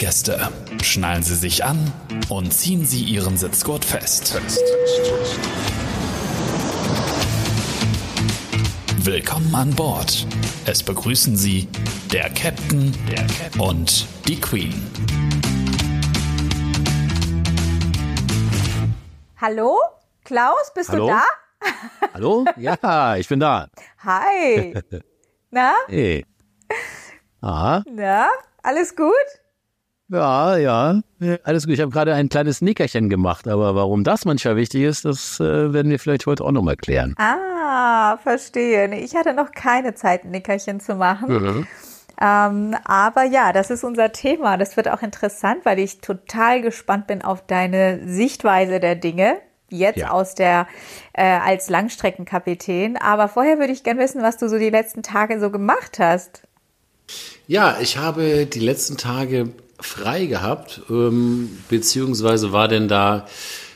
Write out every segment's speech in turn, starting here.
Gäste, schnallen Sie sich an und ziehen Sie Ihren Sitzgurt fest. Willkommen an Bord. Es begrüßen Sie der Captain, der Captain und die Queen. Hallo? Klaus, bist Hallo? du da? Hallo? Ja, ich bin da. Hi. Na? Hey. Ah, Na? Alles gut? Ja, ja. Alles gut. Ich habe gerade ein kleines Nickerchen gemacht, aber warum das manchmal wichtig ist, das äh, werden wir vielleicht heute auch nochmal klären. Ah, verstehe. Ich hatte noch keine Zeit, ein Nickerchen zu machen. Mhm. Ähm, aber ja, das ist unser Thema. Das wird auch interessant, weil ich total gespannt bin auf deine Sichtweise der Dinge. Jetzt Ja. aus der äh, als Langstreckenkapitän. Aber vorher würde ich gerne wissen, was du so die letzten Tage so gemacht hast. Ja, ich habe die letzten Tage frei gehabt, ähm, beziehungsweise war denn da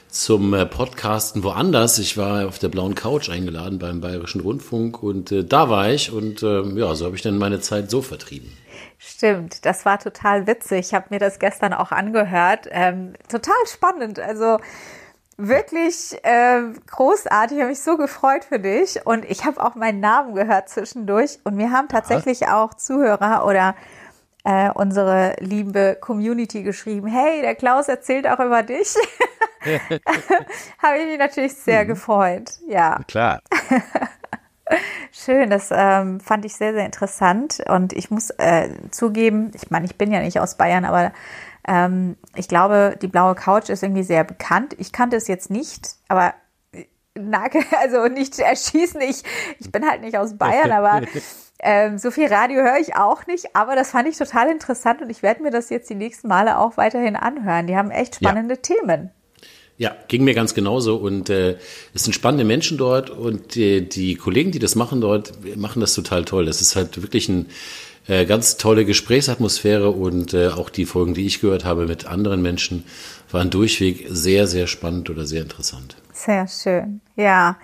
zum äh, Podcasten woanders. Ich war auf der blauen Couch eingeladen beim Bayerischen Rundfunk und äh, da war ich und ähm, ja, so habe ich dann meine Zeit so vertrieben. Stimmt, das war total witzig. Ich habe mir das gestern auch angehört. Ähm, total spannend. Also wirklich äh, großartig. Ich habe mich so gefreut für dich. Und ich habe auch meinen Namen gehört zwischendurch. Und mir haben tatsächlich auch Zuhörer oder äh, unsere liebe Community geschrieben, hey, der Klaus erzählt auch über dich. habe ich mich natürlich sehr gefreut. Ja. Klar. Schön, das ähm, fand ich sehr, sehr interessant. Und ich muss äh, zugeben, ich meine, ich bin ja nicht aus Bayern, aber ähm, ich glaube, die blaue Couch ist irgendwie sehr bekannt. Ich kannte es jetzt nicht, aber äh, Nagel, also nicht erschießen, ich, ich bin halt nicht aus Bayern, aber ähm, so viel Radio höre ich auch nicht. Aber das fand ich total interessant und ich werde mir das jetzt die nächsten Male auch weiterhin anhören. Die haben echt Ja. spannende Themen. Ja, ging mir ganz genauso und äh, es sind spannende Menschen dort und die, die Kollegen, die das machen dort, machen das total toll. Das ist halt wirklich eine äh, ganz tolle Gesprächsatmosphäre und äh, auch die Folgen, die ich gehört habe mit anderen Menschen, waren durchweg sehr, sehr spannend oder sehr interessant. Sehr schön. Ja.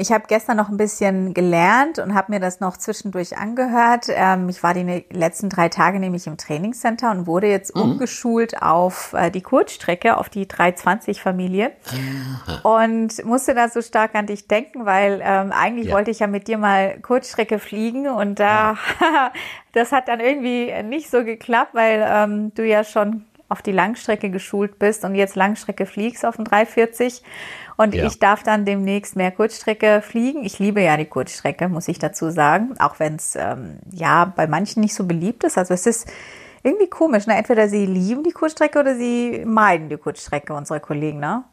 Ich habe gestern noch ein bisschen gelernt und habe mir das noch zwischendurch angehört. Ähm, ich war die ne- letzten drei Tage nämlich im Trainingscenter und wurde jetzt umgeschult auf äh, die Kurzstrecke, auf die 320-Familie. Und musste da so stark an dich denken, weil ähm, eigentlich Ja. wollte ich ja mit dir mal Kurzstrecke fliegen und da das hat dann irgendwie nicht so geklappt, weil ähm, du ja schon auf die Langstrecke geschult bist und jetzt Langstrecke fliegst auf den 340 und Ja. ich darf dann demnächst mehr Kurzstrecke fliegen. Ich liebe ja die Kurzstrecke, muss ich dazu sagen, auch wenn es ähm, ja bei manchen nicht so beliebt ist. Also es ist irgendwie komisch, ne? Entweder sie lieben die Kurzstrecke oder sie meiden die Kurzstrecke, unsere Kollegen, ne?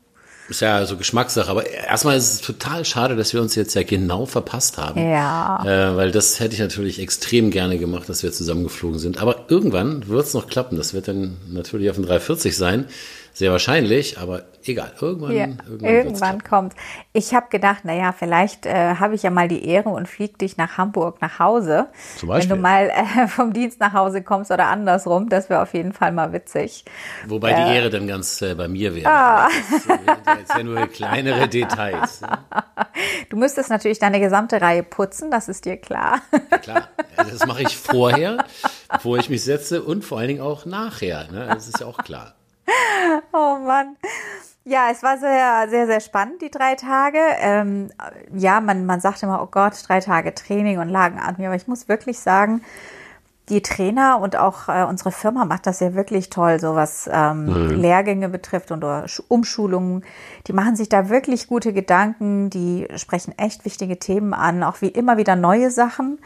Ist ja so Geschmackssache, aber erstmal ist es total schade, dass wir uns jetzt ja genau verpasst haben. Ja. Äh, weil das hätte ich natürlich extrem gerne gemacht, dass wir zusammengeflogen sind. Aber irgendwann wird es noch klappen. Das wird dann natürlich auf dem 340 sein. Sehr wahrscheinlich, aber egal. Irgendwann, Ja, irgendwann, irgendwann kommt. Ich habe gedacht, naja, vielleicht äh, habe ich ja mal die Ehre und flieg dich nach Hamburg nach Hause. Zum Wenn du Beispiel. mal äh, vom Dienst nach Hause kommst oder andersrum, das wäre auf jeden Fall mal witzig. Wobei die Ehre dann ganz äh, bei mir wäre. Ah. Das sind ja ja nur kleinere Details. Ne? Du müsstest natürlich deine gesamte Reihe putzen, das ist dir klar. Klar, also das mache ich vorher, bevor ich mich setze und vor allen Dingen auch nachher. Ne? Das ist ja auch klar. Oh Mann. Ja, es war sehr, sehr, sehr spannend, die drei Tage. Ähm, ja, man, man sagt immer, oh Gott, drei Tage Training und Lagenatmung. Aber ich muss wirklich sagen, die Trainer und auch äh, unsere Firma macht das ja wirklich toll, so was ähm, Lehrgänge betrifft und oder Sch- Umschulungen. Die machen sich da wirklich gute Gedanken, die sprechen echt wichtige Themen an, auch wie immer wieder neue Sachen.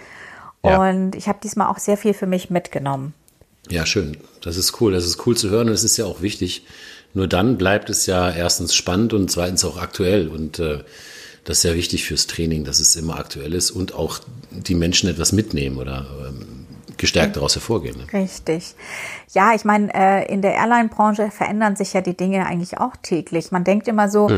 Ja. Und ich habe diesmal auch sehr viel für mich mitgenommen. Ja, schön. Das ist cool. Das ist cool zu hören und es ist ja auch wichtig. Nur dann bleibt es ja erstens spannend und zweitens auch aktuell. Und äh, das ist ja wichtig fürs Training, dass es immer aktuell ist und auch die Menschen etwas mitnehmen oder ähm, gestärkt daraus hervorgehen. Ne? Richtig. Ja, ich meine, äh, in der Airline-Branche verändern sich ja die Dinge eigentlich auch täglich. Man denkt immer so,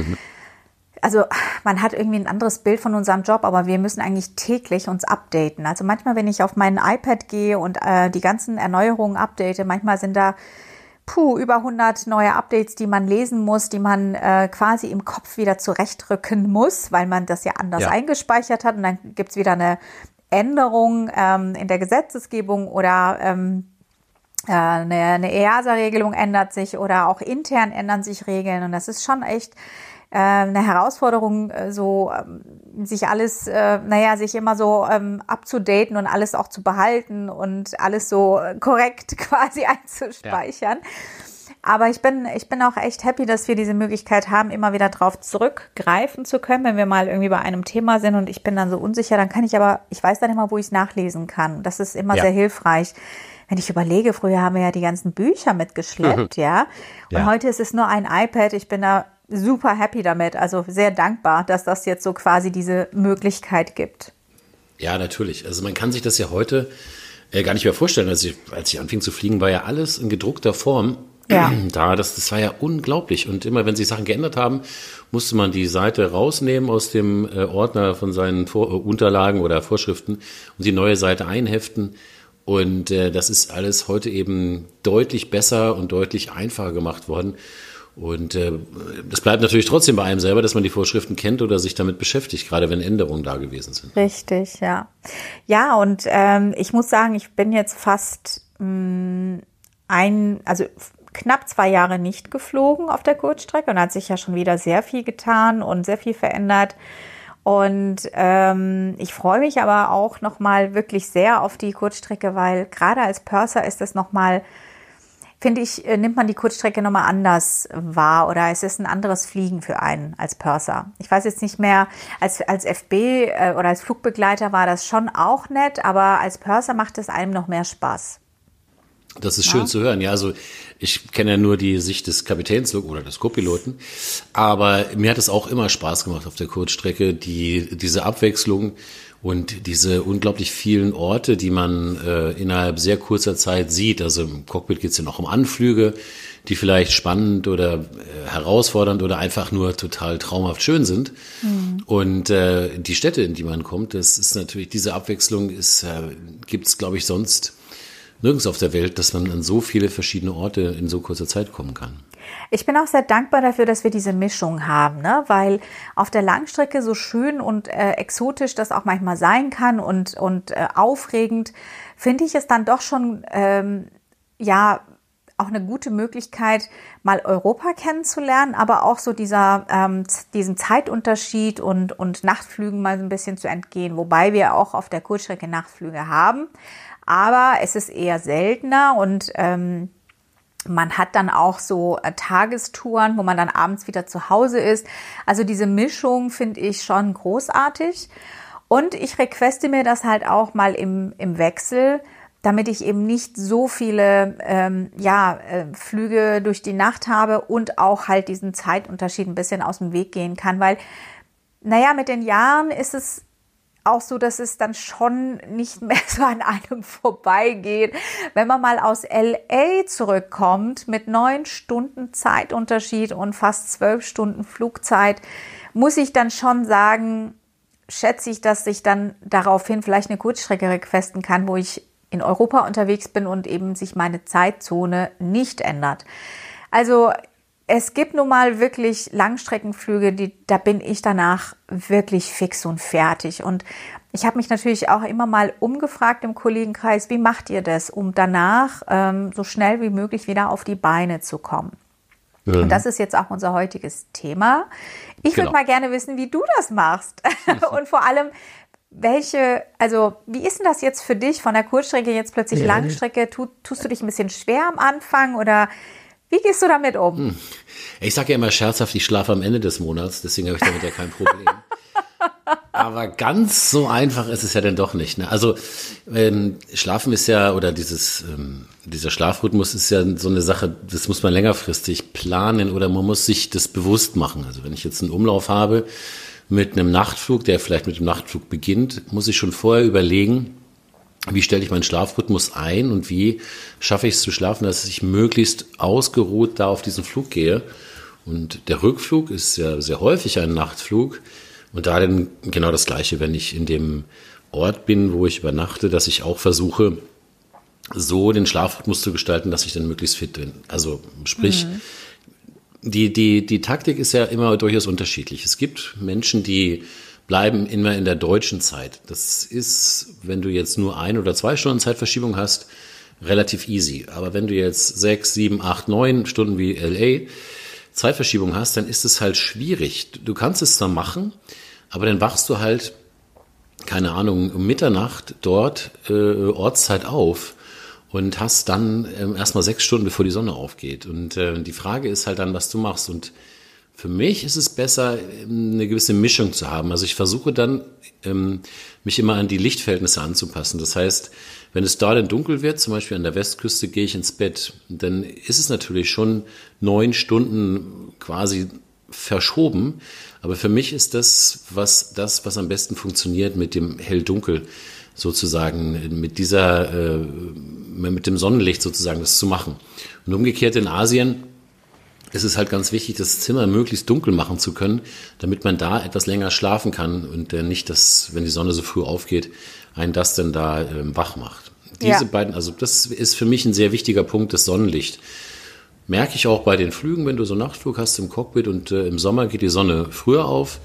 also man hat irgendwie ein anderes Bild von unserem Job, aber wir müssen eigentlich täglich uns updaten. Also manchmal, wenn ich auf mein iPad gehe und äh, die ganzen Erneuerungen update, manchmal sind da puh, über 100 neue Updates, die man lesen muss, die man äh, quasi im Kopf wieder zurechtrücken muss, weil man das ja anders Ja. eingespeichert hat. Und dann gibt's wieder eine Änderung ähm, in der Gesetzesgebung oder ähm, äh, eine, eine EASA-Regelung ändert sich oder auch intern ändern sich Regeln. Und das ist schon echt äh, eine Herausforderung, äh, so ähm, sich alles, äh, naja, sich immer so ähm, abzudaten und alles auch zu behalten und alles so korrekt quasi einzuspeichern. Ja. Aber ich bin, ich bin auch echt happy, dass wir diese Möglichkeit haben, immer wieder drauf zurückgreifen zu können, wenn wir mal irgendwie bei einem Thema sind und ich bin dann so unsicher, dann kann ich aber, ich weiß dann immer, wo ich es nachlesen kann. Das ist immer ja. sehr hilfreich wenn ich überlege, früher haben wir ja die ganzen Bücher mitgeschleppt, ja. Und ja. heute ist es nur ein iPad. Ich bin da super happy damit. Also sehr dankbar, dass das jetzt so quasi diese Möglichkeit gibt. Ja, natürlich. Also man kann sich das ja heute äh, gar nicht mehr vorstellen. Als ich, als ich anfing zu fliegen, war ja alles in gedruckter Form ja. da. Das, das war ja unglaublich. Und immer, wenn sich Sachen geändert haben, musste man die Seite rausnehmen aus dem äh, Ordner von seinen Vor äh, Unterlagen oder Vorschriften und die neue Seite einheften. Und äh, das ist alles heute eben deutlich besser und deutlich einfacher gemacht worden. Und äh, bleibt natürlich trotzdem bei einem selber, dass man die Vorschriften kennt oder sich damit beschäftigt, gerade wenn Änderungen da gewesen sind. Richtig, ja. Ja, und ähm, ich muss sagen, ich bin jetzt fast mh, mm, ein, also knapp zwei Jahre nicht geflogen auf der Kurzstrecke und hat sich ja schon wieder sehr viel getan und sehr viel verändert. Und ähm, ich freue mich aber auch nochmal wirklich sehr auf die Kurzstrecke, weil gerade als Purser ist das nochmal, finde ich, äh, nimmt man die Kurzstrecke nochmal anders wahr oder es ist ein anderes Fliegen für einen als Purser. Ich weiß jetzt nicht mehr, als, als FB äh, oder als Flugbegleiter war das schon auch nett, aber als Purser macht es einem noch mehr Spaß. Das ist ja. schön zu hören. Ja, also ich kenne ja nur die Sicht des Kapitäns oder des Co-Piloten, aber mir hat es auch immer Spaß gemacht auf der Kurzstrecke, die diese Abwechslung und diese unglaublich vielen Orte, die man äh, innerhalb sehr kurzer Zeit sieht. Also im Cockpit geht es ja noch um Anflüge, die vielleicht spannend oder äh, herausfordernd oder einfach nur total traumhaft schön sind. Mhm. Und äh, die Städte, in die man kommt, das ist natürlich diese Abwechslung ist äh, gibt es, glaube ich, sonst nirgends auf der Welt, dass man an so viele verschiedene Orte in so kurzer Zeit kommen kann. Ich bin auch sehr dankbar dafür, dass wir diese Mischung haben, ne? weil auf der Langstrecke so schön und äh, exotisch das auch manchmal sein kann und, und äh, aufregend, finde ich es dann doch schon, ähm, ja, auch eine gute Möglichkeit, mal Europa kennenzulernen, aber auch so dieser, ähm, diesen Zeitunterschied und, und Nachtflügen mal so ein bisschen zu entgehen, wobei wir auch auf der Kurzstrecke Nachtflüge haben aber es ist eher seltener und ähm, man hat dann auch so äh, Tagestouren, wo man dann abends wieder zu Hause ist. Also diese Mischung finde ich schon großartig. Und ich requeste mir das halt auch mal im, im Wechsel, damit ich eben nicht so viele ähm, ja, äh, Flüge durch die Nacht habe und auch halt diesen Zeitunterschied ein bisschen aus dem Weg gehen kann. Weil, naja, mit den Jahren ist es auch so, dass es dann schon nicht mehr so an einem vorbeigeht. Wenn man mal aus LA zurückkommt mit neun Stunden Zeitunterschied und fast zwölf Stunden Flugzeit, muss ich dann schon sagen, schätze ich, dass ich dann daraufhin vielleicht eine Kurzstrecke requesten kann, wo ich in Europa unterwegs bin und eben sich meine Zeitzone nicht ändert. Also es gibt nun mal wirklich Langstreckenflüge, die, da bin ich danach wirklich fix und fertig. Und ich habe mich natürlich auch immer mal umgefragt im Kollegenkreis, wie macht ihr das, um danach ähm, so schnell wie möglich wieder auf die Beine zu kommen? Und das ist jetzt auch unser heutiges Thema. Ich genau. würde mal gerne wissen, wie du das machst. und vor allem, welche, also wie ist denn das jetzt für dich von der Kurzstrecke jetzt plötzlich ja. Langstrecke? Tu, tust du dich ein bisschen schwer am Anfang oder wie gehst du damit um? Hm. Ich sage ja immer scherzhaft, ich schlafe am Ende des Monats, deswegen habe ich damit ja kein Problem. Aber ganz so einfach ist es ja dann doch nicht. Ne? Also ähm, Schlafen ist ja, oder dieses, ähm, dieser Schlafrhythmus ist ja so eine Sache, das muss man längerfristig planen oder man muss sich das bewusst machen. Also wenn ich jetzt einen Umlauf habe mit einem Nachtflug, der vielleicht mit dem Nachtflug beginnt, muss ich schon vorher überlegen, wie stelle ich meinen Schlafrhythmus ein und wie schaffe ich es zu schlafen, dass ich möglichst ausgeruht da auf diesen Flug gehe. Und der Rückflug ist ja sehr häufig ein Nachtflug. Und da dann genau das Gleiche, wenn ich in dem Ort bin, wo ich übernachte, dass ich auch versuche, so den Schlafrhythmus zu gestalten, dass ich dann möglichst fit bin. Also sprich, mhm. die, die, die Taktik ist ja immer durchaus unterschiedlich. Es gibt Menschen, die bleiben immer in der deutschen Zeit. Das ist, wenn du jetzt nur ein oder zwei Stunden Zeitverschiebung hast, relativ easy. Aber wenn du jetzt sechs, sieben, acht, neun Stunden wie LA Zeitverschiebung hast, dann ist es halt schwierig. Du kannst es zwar machen, aber dann wachst du halt, keine Ahnung, um Mitternacht dort äh, Ortszeit auf und hast dann äh, erstmal sechs Stunden, bevor die Sonne aufgeht. Und äh, die Frage ist halt dann, was du machst. Und für mich ist es besser, eine gewisse Mischung zu haben. Also ich versuche dann, ähm, mich immer an die Lichtverhältnisse anzupassen. Das heißt, wenn es da dann dunkel wird, zum Beispiel an der Westküste, gehe ich ins Bett, dann ist es natürlich schon neun Stunden quasi verschoben. Aber für mich ist das, was das, was am besten funktioniert mit dem Hell-Dunkel sozusagen, mit dieser, äh, mit dem Sonnenlicht sozusagen das zu machen. Und umgekehrt in Asien ist es halt ganz wichtig, das Zimmer möglichst dunkel machen zu können, damit man da etwas länger schlafen kann und äh, nicht, dass, wenn die Sonne so früh aufgeht, einen das dann da ähm, wach macht. Diese ja. beiden, also das ist für mich ein sehr wichtiger Punkt, das Sonnenlicht. Merke ich auch bei den Flügen, wenn du so Nachtflug hast im Cockpit und äh, im Sommer geht die Sonne früher auf,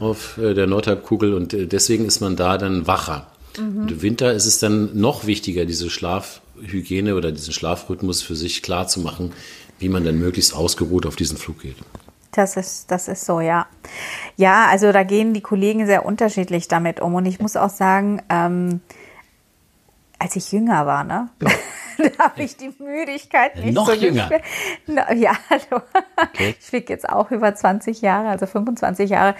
auf äh, der Nordhalbkugel und äh, deswegen ist man da dann wacher. Mhm. Und im Winter ist es dann noch wichtiger, diese Schlafhygiene oder diesen Schlafrhythmus für sich klar zu machen, wie man dann möglichst ausgeruht auf diesen Flug geht. Das ist, das ist so, ja. Ja, also da gehen die Kollegen sehr unterschiedlich damit um. Und ich muss auch sagen, ähm, als ich jünger war, ne? Ja. da habe ich die Müdigkeit nicht Noch so jünger. Ja, hallo. Okay. Ich fliege jetzt auch über 20 Jahre, also 25 Jahre.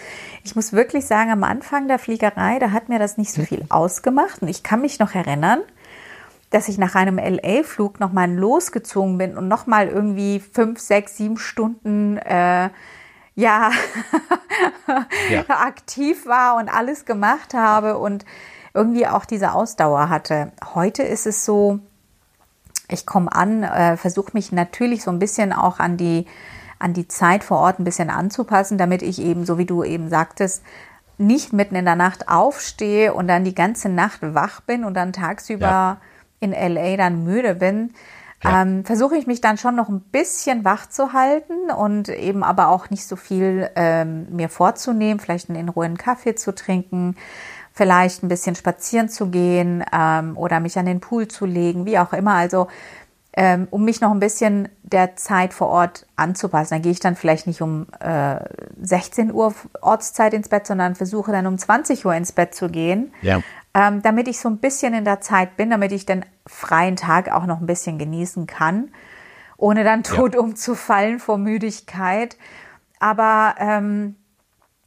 Ich muss wirklich sagen, am Anfang der Fliegerei, da hat mir das nicht so viel ausgemacht. Und ich kann mich noch erinnern, dass ich nach einem LA-Flug nochmal losgezogen bin und nochmal irgendwie fünf, sechs, sieben Stunden äh, ja, ja, aktiv war und alles gemacht habe und irgendwie auch diese Ausdauer hatte. Heute ist es so, ich komme an, äh, versuche mich natürlich so ein bisschen auch an die, an die Zeit vor Ort ein bisschen anzupassen, damit ich eben, so wie du eben sagtest, nicht mitten in der Nacht aufstehe und dann die ganze Nacht wach bin und dann tagsüber ja in LA dann müde bin, ja. ähm, versuche ich mich dann schon noch ein bisschen wach zu halten und eben aber auch nicht so viel ähm, mir vorzunehmen, vielleicht einen in Ruhe einen Kaffee zu trinken, vielleicht ein bisschen spazieren zu gehen ähm, oder mich an den Pool zu legen, wie auch immer. Also ähm, um mich noch ein bisschen der Zeit vor Ort anzupassen. Dann gehe ich dann vielleicht nicht um äh, 16 Uhr Ortszeit ins Bett, sondern versuche dann um 20 Uhr ins Bett zu gehen. Ja ähm, damit ich so ein bisschen in der Zeit bin, damit ich den freien Tag auch noch ein bisschen genießen kann, ohne dann tot ja. umzufallen vor Müdigkeit. Aber ähm,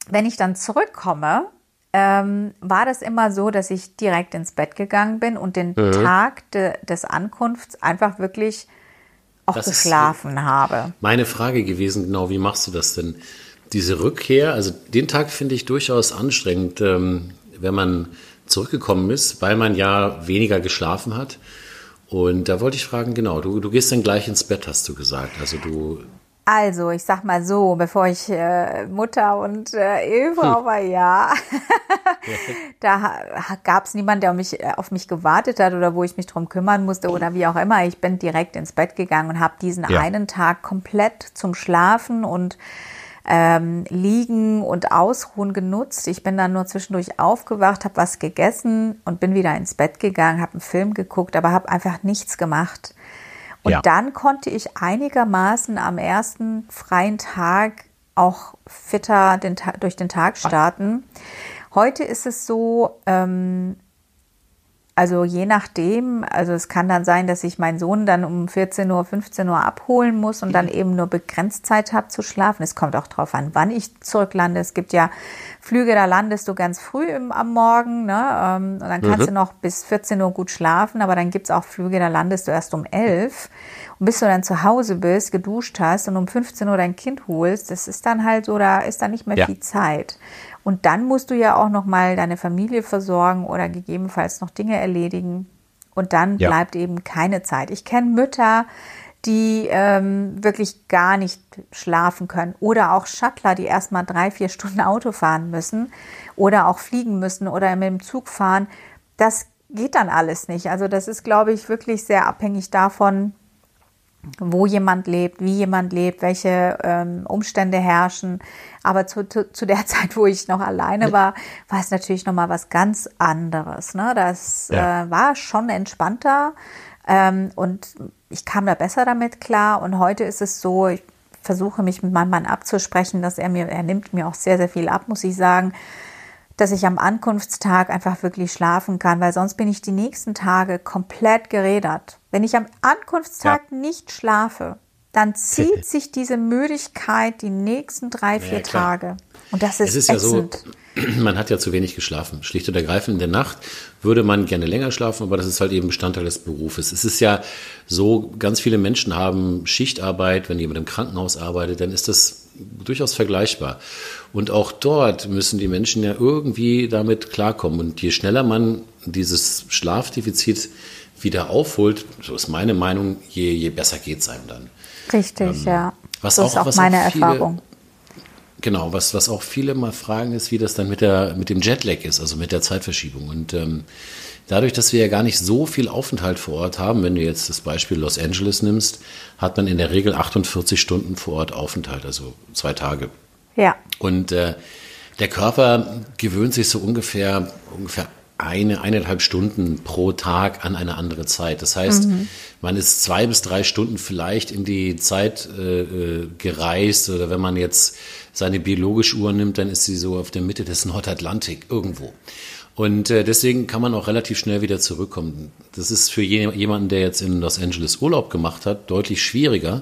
wenn ich dann zurückkomme, ähm, war das immer so, dass ich direkt ins Bett gegangen bin und den mhm. Tag de, des Ankunfts einfach wirklich auch das geschlafen habe. Meine Frage gewesen, genau, wie machst du das denn? Diese Rückkehr, also den Tag finde ich durchaus anstrengend, ähm, wenn man zurückgekommen ist, weil man ja weniger geschlafen hat. Und da wollte ich fragen, genau, du, du gehst dann gleich ins Bett, hast du gesagt. Also du. Also, ich sag mal so, bevor ich äh, Mutter und äh, Ehefrau hm. war, ja, da gab es niemanden, der mich, äh, auf mich gewartet hat oder wo ich mich drum kümmern musste oder wie auch immer. Ich bin direkt ins Bett gegangen und habe diesen ja. einen Tag komplett zum Schlafen und ähm, Liegen und Ausruhen genutzt. Ich bin dann nur zwischendurch aufgewacht, habe was gegessen und bin wieder ins Bett gegangen, habe einen Film geguckt, aber habe einfach nichts gemacht. Und ja. dann konnte ich einigermaßen am ersten freien Tag auch fitter den durch den Tag starten. Heute ist es so, ähm, also je nachdem, also es kann dann sein, dass ich meinen Sohn dann um 14 Uhr, 15 Uhr abholen muss und dann mhm. eben nur begrenzt Zeit habe zu schlafen. Es kommt auch darauf an, wann ich zurücklande. Es gibt ja Flüge, da landest du ganz früh im, am Morgen, ne? Ähm, und dann kannst mhm. du noch bis 14 Uhr gut schlafen, aber dann gibt's auch Flüge, da landest du erst um 11. Und bis du dann zu Hause bist, geduscht hast und um 15 Uhr dein Kind holst, das ist dann halt so, da ist dann nicht mehr ja. viel Zeit. Und dann musst du ja auch noch mal deine Familie versorgen oder gegebenenfalls noch Dinge erledigen. Und dann ja. bleibt eben keine Zeit. Ich kenne Mütter, die ähm, wirklich gar nicht schlafen können. Oder auch Shuttler, die erstmal drei, vier Stunden Auto fahren müssen oder auch fliegen müssen oder mit dem Zug fahren. Das geht dann alles nicht. Also das ist, glaube ich, wirklich sehr abhängig davon, wo jemand lebt, wie jemand lebt, welche ähm, Umstände herrschen. Aber zu, zu, zu der Zeit, wo ich noch alleine war, war es natürlich noch mal was ganz anderes. Ne? Das ja. äh, war schon entspannter. Ähm, und ich kam da besser damit klar. Und heute ist es so, ich versuche mich mit meinem Mann abzusprechen, dass er mir, er nimmt mir auch sehr, sehr viel ab, muss ich sagen, dass ich am Ankunftstag einfach wirklich schlafen kann, weil sonst bin ich die nächsten Tage komplett gerädert. Wenn ich am Ankunftstag ja. nicht schlafe, dann zieht sich diese Müdigkeit die nächsten drei, vier ja, Tage. Und das ist, es ist ätzend. ja so, man hat ja zu wenig geschlafen. Schlicht und ergreifend in der Nacht würde man gerne länger schlafen, aber das ist halt eben Bestandteil des Berufes. Es ist ja so, ganz viele Menschen haben Schichtarbeit, wenn jemand im Krankenhaus arbeitet, dann ist das durchaus vergleichbar. Und auch dort müssen die Menschen ja irgendwie damit klarkommen. Und je schneller man dieses Schlafdefizit wieder aufholt, so ist meine Meinung, je, je besser geht es einem dann. Richtig, ähm, ja. Was das auch, ist auch meine auch viele, Erfahrung. Genau, was, was auch viele mal fragen, ist, wie das dann mit, der, mit dem Jetlag ist, also mit der Zeitverschiebung. Und ähm, dadurch, dass wir ja gar nicht so viel Aufenthalt vor Ort haben, wenn du jetzt das Beispiel Los Angeles nimmst, hat man in der Regel 48 Stunden vor Ort Aufenthalt, also zwei Tage. Ja. Und äh, der Körper gewöhnt sich so ungefähr, ungefähr eine, eineinhalb Stunden pro Tag an eine andere Zeit. Das heißt, mhm. man ist zwei bis drei Stunden vielleicht in die Zeit äh, äh, gereist oder wenn man jetzt seine biologische Uhr nimmt, dann ist sie so auf der Mitte des Nordatlantik irgendwo. Und äh, deswegen kann man auch relativ schnell wieder zurückkommen. Das ist für je, jemanden, der jetzt in Los Angeles Urlaub gemacht hat, deutlich schwieriger,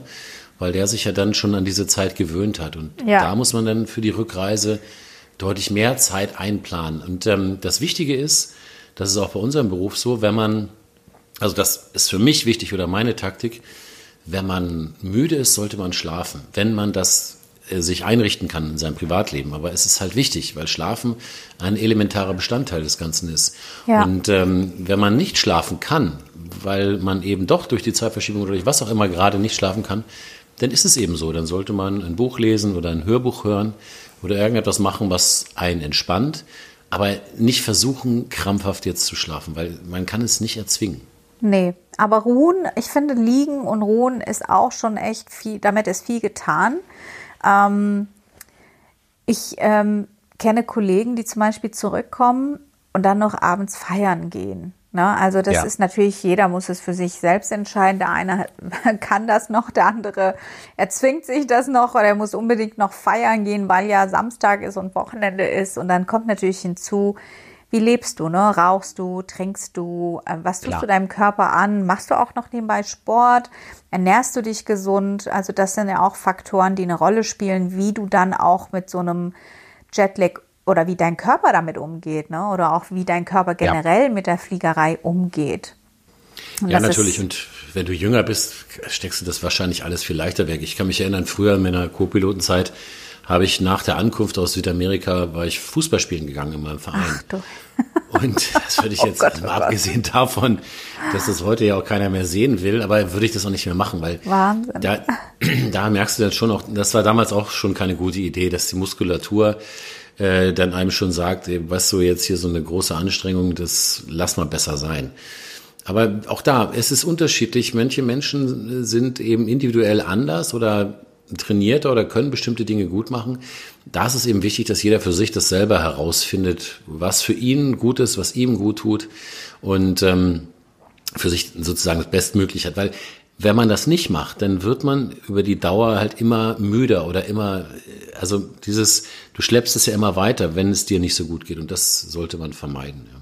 weil der sich ja dann schon an diese Zeit gewöhnt hat. Und ja. da muss man dann für die Rückreise deutlich mehr Zeit einplanen. Und ähm, das Wichtige ist, das ist auch bei unserem Beruf so, wenn man, also das ist für mich wichtig oder meine Taktik, wenn man müde ist, sollte man schlafen. Wenn man das sich einrichten kann in seinem Privatleben. Aber es ist halt wichtig, weil Schlafen ein elementarer Bestandteil des Ganzen ist. Ja. Und ähm, wenn man nicht schlafen kann, weil man eben doch durch die Zeitverschiebung oder durch was auch immer gerade nicht schlafen kann, dann ist es eben so. Dann sollte man ein Buch lesen oder ein Hörbuch hören oder irgendetwas machen, was einen entspannt, aber nicht versuchen, krampfhaft jetzt zu schlafen, weil man kann es nicht erzwingen. Nee, aber ruhen, ich finde, liegen und ruhen ist auch schon echt viel, damit ist viel getan. Ähm, ich ähm, kenne Kollegen, die zum Beispiel zurückkommen und dann noch abends feiern gehen. Ne? Also das ja. ist natürlich, jeder muss es für sich selbst entscheiden. Der eine kann das noch, der andere erzwingt sich das noch oder er muss unbedingt noch feiern gehen, weil ja Samstag ist und Wochenende ist. Und dann kommt natürlich hinzu, wie lebst du, ne? Rauchst du, trinkst du, äh, was tust Klar. du deinem Körper an? Machst du auch noch nebenbei Sport? Ernährst du dich gesund? Also das sind ja auch Faktoren, die eine Rolle spielen, wie du dann auch mit so einem Jetlag oder wie dein Körper damit umgeht, ne? oder auch wie dein Körper generell ja. mit der Fliegerei umgeht. Und ja, natürlich. Und wenn du jünger bist, steckst du das wahrscheinlich alles viel leichter weg. Ich kann mich erinnern, früher in meiner Co-Pilotenzeit habe ich nach der Ankunft aus Südamerika, war ich Fußball spielen gegangen in meinem Verein. Ach, du. Und das würde ich oh jetzt, oh Gott, mal abgesehen davon, dass das heute ja auch keiner mehr sehen will, aber würde ich das auch nicht mehr machen, weil Wahnsinn. Da, da merkst du dann schon auch, das war damals auch schon keine gute Idee, dass die Muskulatur äh, dann einem schon sagt, ey, was so jetzt hier so eine große Anstrengung, das lass mal besser sein. Aber auch da, es ist unterschiedlich. Manche Menschen sind eben individuell anders oder trainierter oder können bestimmte Dinge gut machen. Da ist es eben wichtig, dass jeder für sich das selber herausfindet, was für ihn gut ist, was ihm gut tut und ähm, für sich sozusagen das Bestmögliche hat. Weil wenn man das nicht macht, dann wird man über die Dauer halt immer müder oder immer, also dieses, du schleppst es ja immer weiter, wenn es dir nicht so gut geht und das sollte man vermeiden. Ja.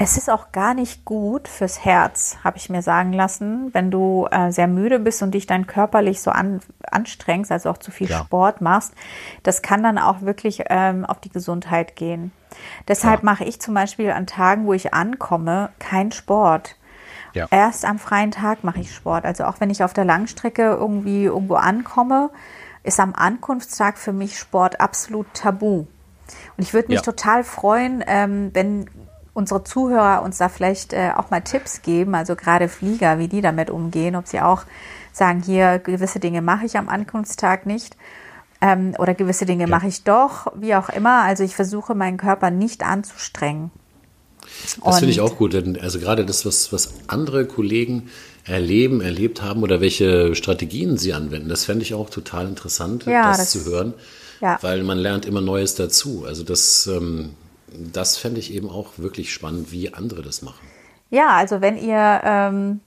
Es ist auch gar nicht gut fürs Herz, habe ich mir sagen lassen, wenn du äh, sehr müde bist und dich dann körperlich so an, anstrengst, also auch zu viel ja. Sport machst. Das kann dann auch wirklich ähm, auf die Gesundheit gehen. Deshalb mache ich zum Beispiel an Tagen, wo ich ankomme, keinen Sport. Ja. Erst am freien Tag mache ich Sport. Also auch wenn ich auf der Langstrecke irgendwie irgendwo ankomme, ist am Ankunftstag für mich Sport absolut tabu. Und ich würde mich ja. total freuen, ähm, wenn unsere Zuhörer uns da vielleicht äh, auch mal Tipps geben, also gerade Flieger, wie die damit umgehen, ob sie auch sagen, hier gewisse Dinge mache ich am Ankunftstag nicht ähm, oder gewisse Dinge ja. mache ich doch, wie auch immer. Also ich versuche meinen Körper nicht anzustrengen. Das finde ich auch gut, denn also gerade das, was, was andere Kollegen erleben, erlebt haben oder welche Strategien sie anwenden, das fände ich auch total interessant, ja, das, das, zu hören, ja. weil man lernt immer Neues dazu. Also das, ähm, das fände ich eben auch wirklich spannend, wie andere das machen. Ja, also wenn ihr ähm,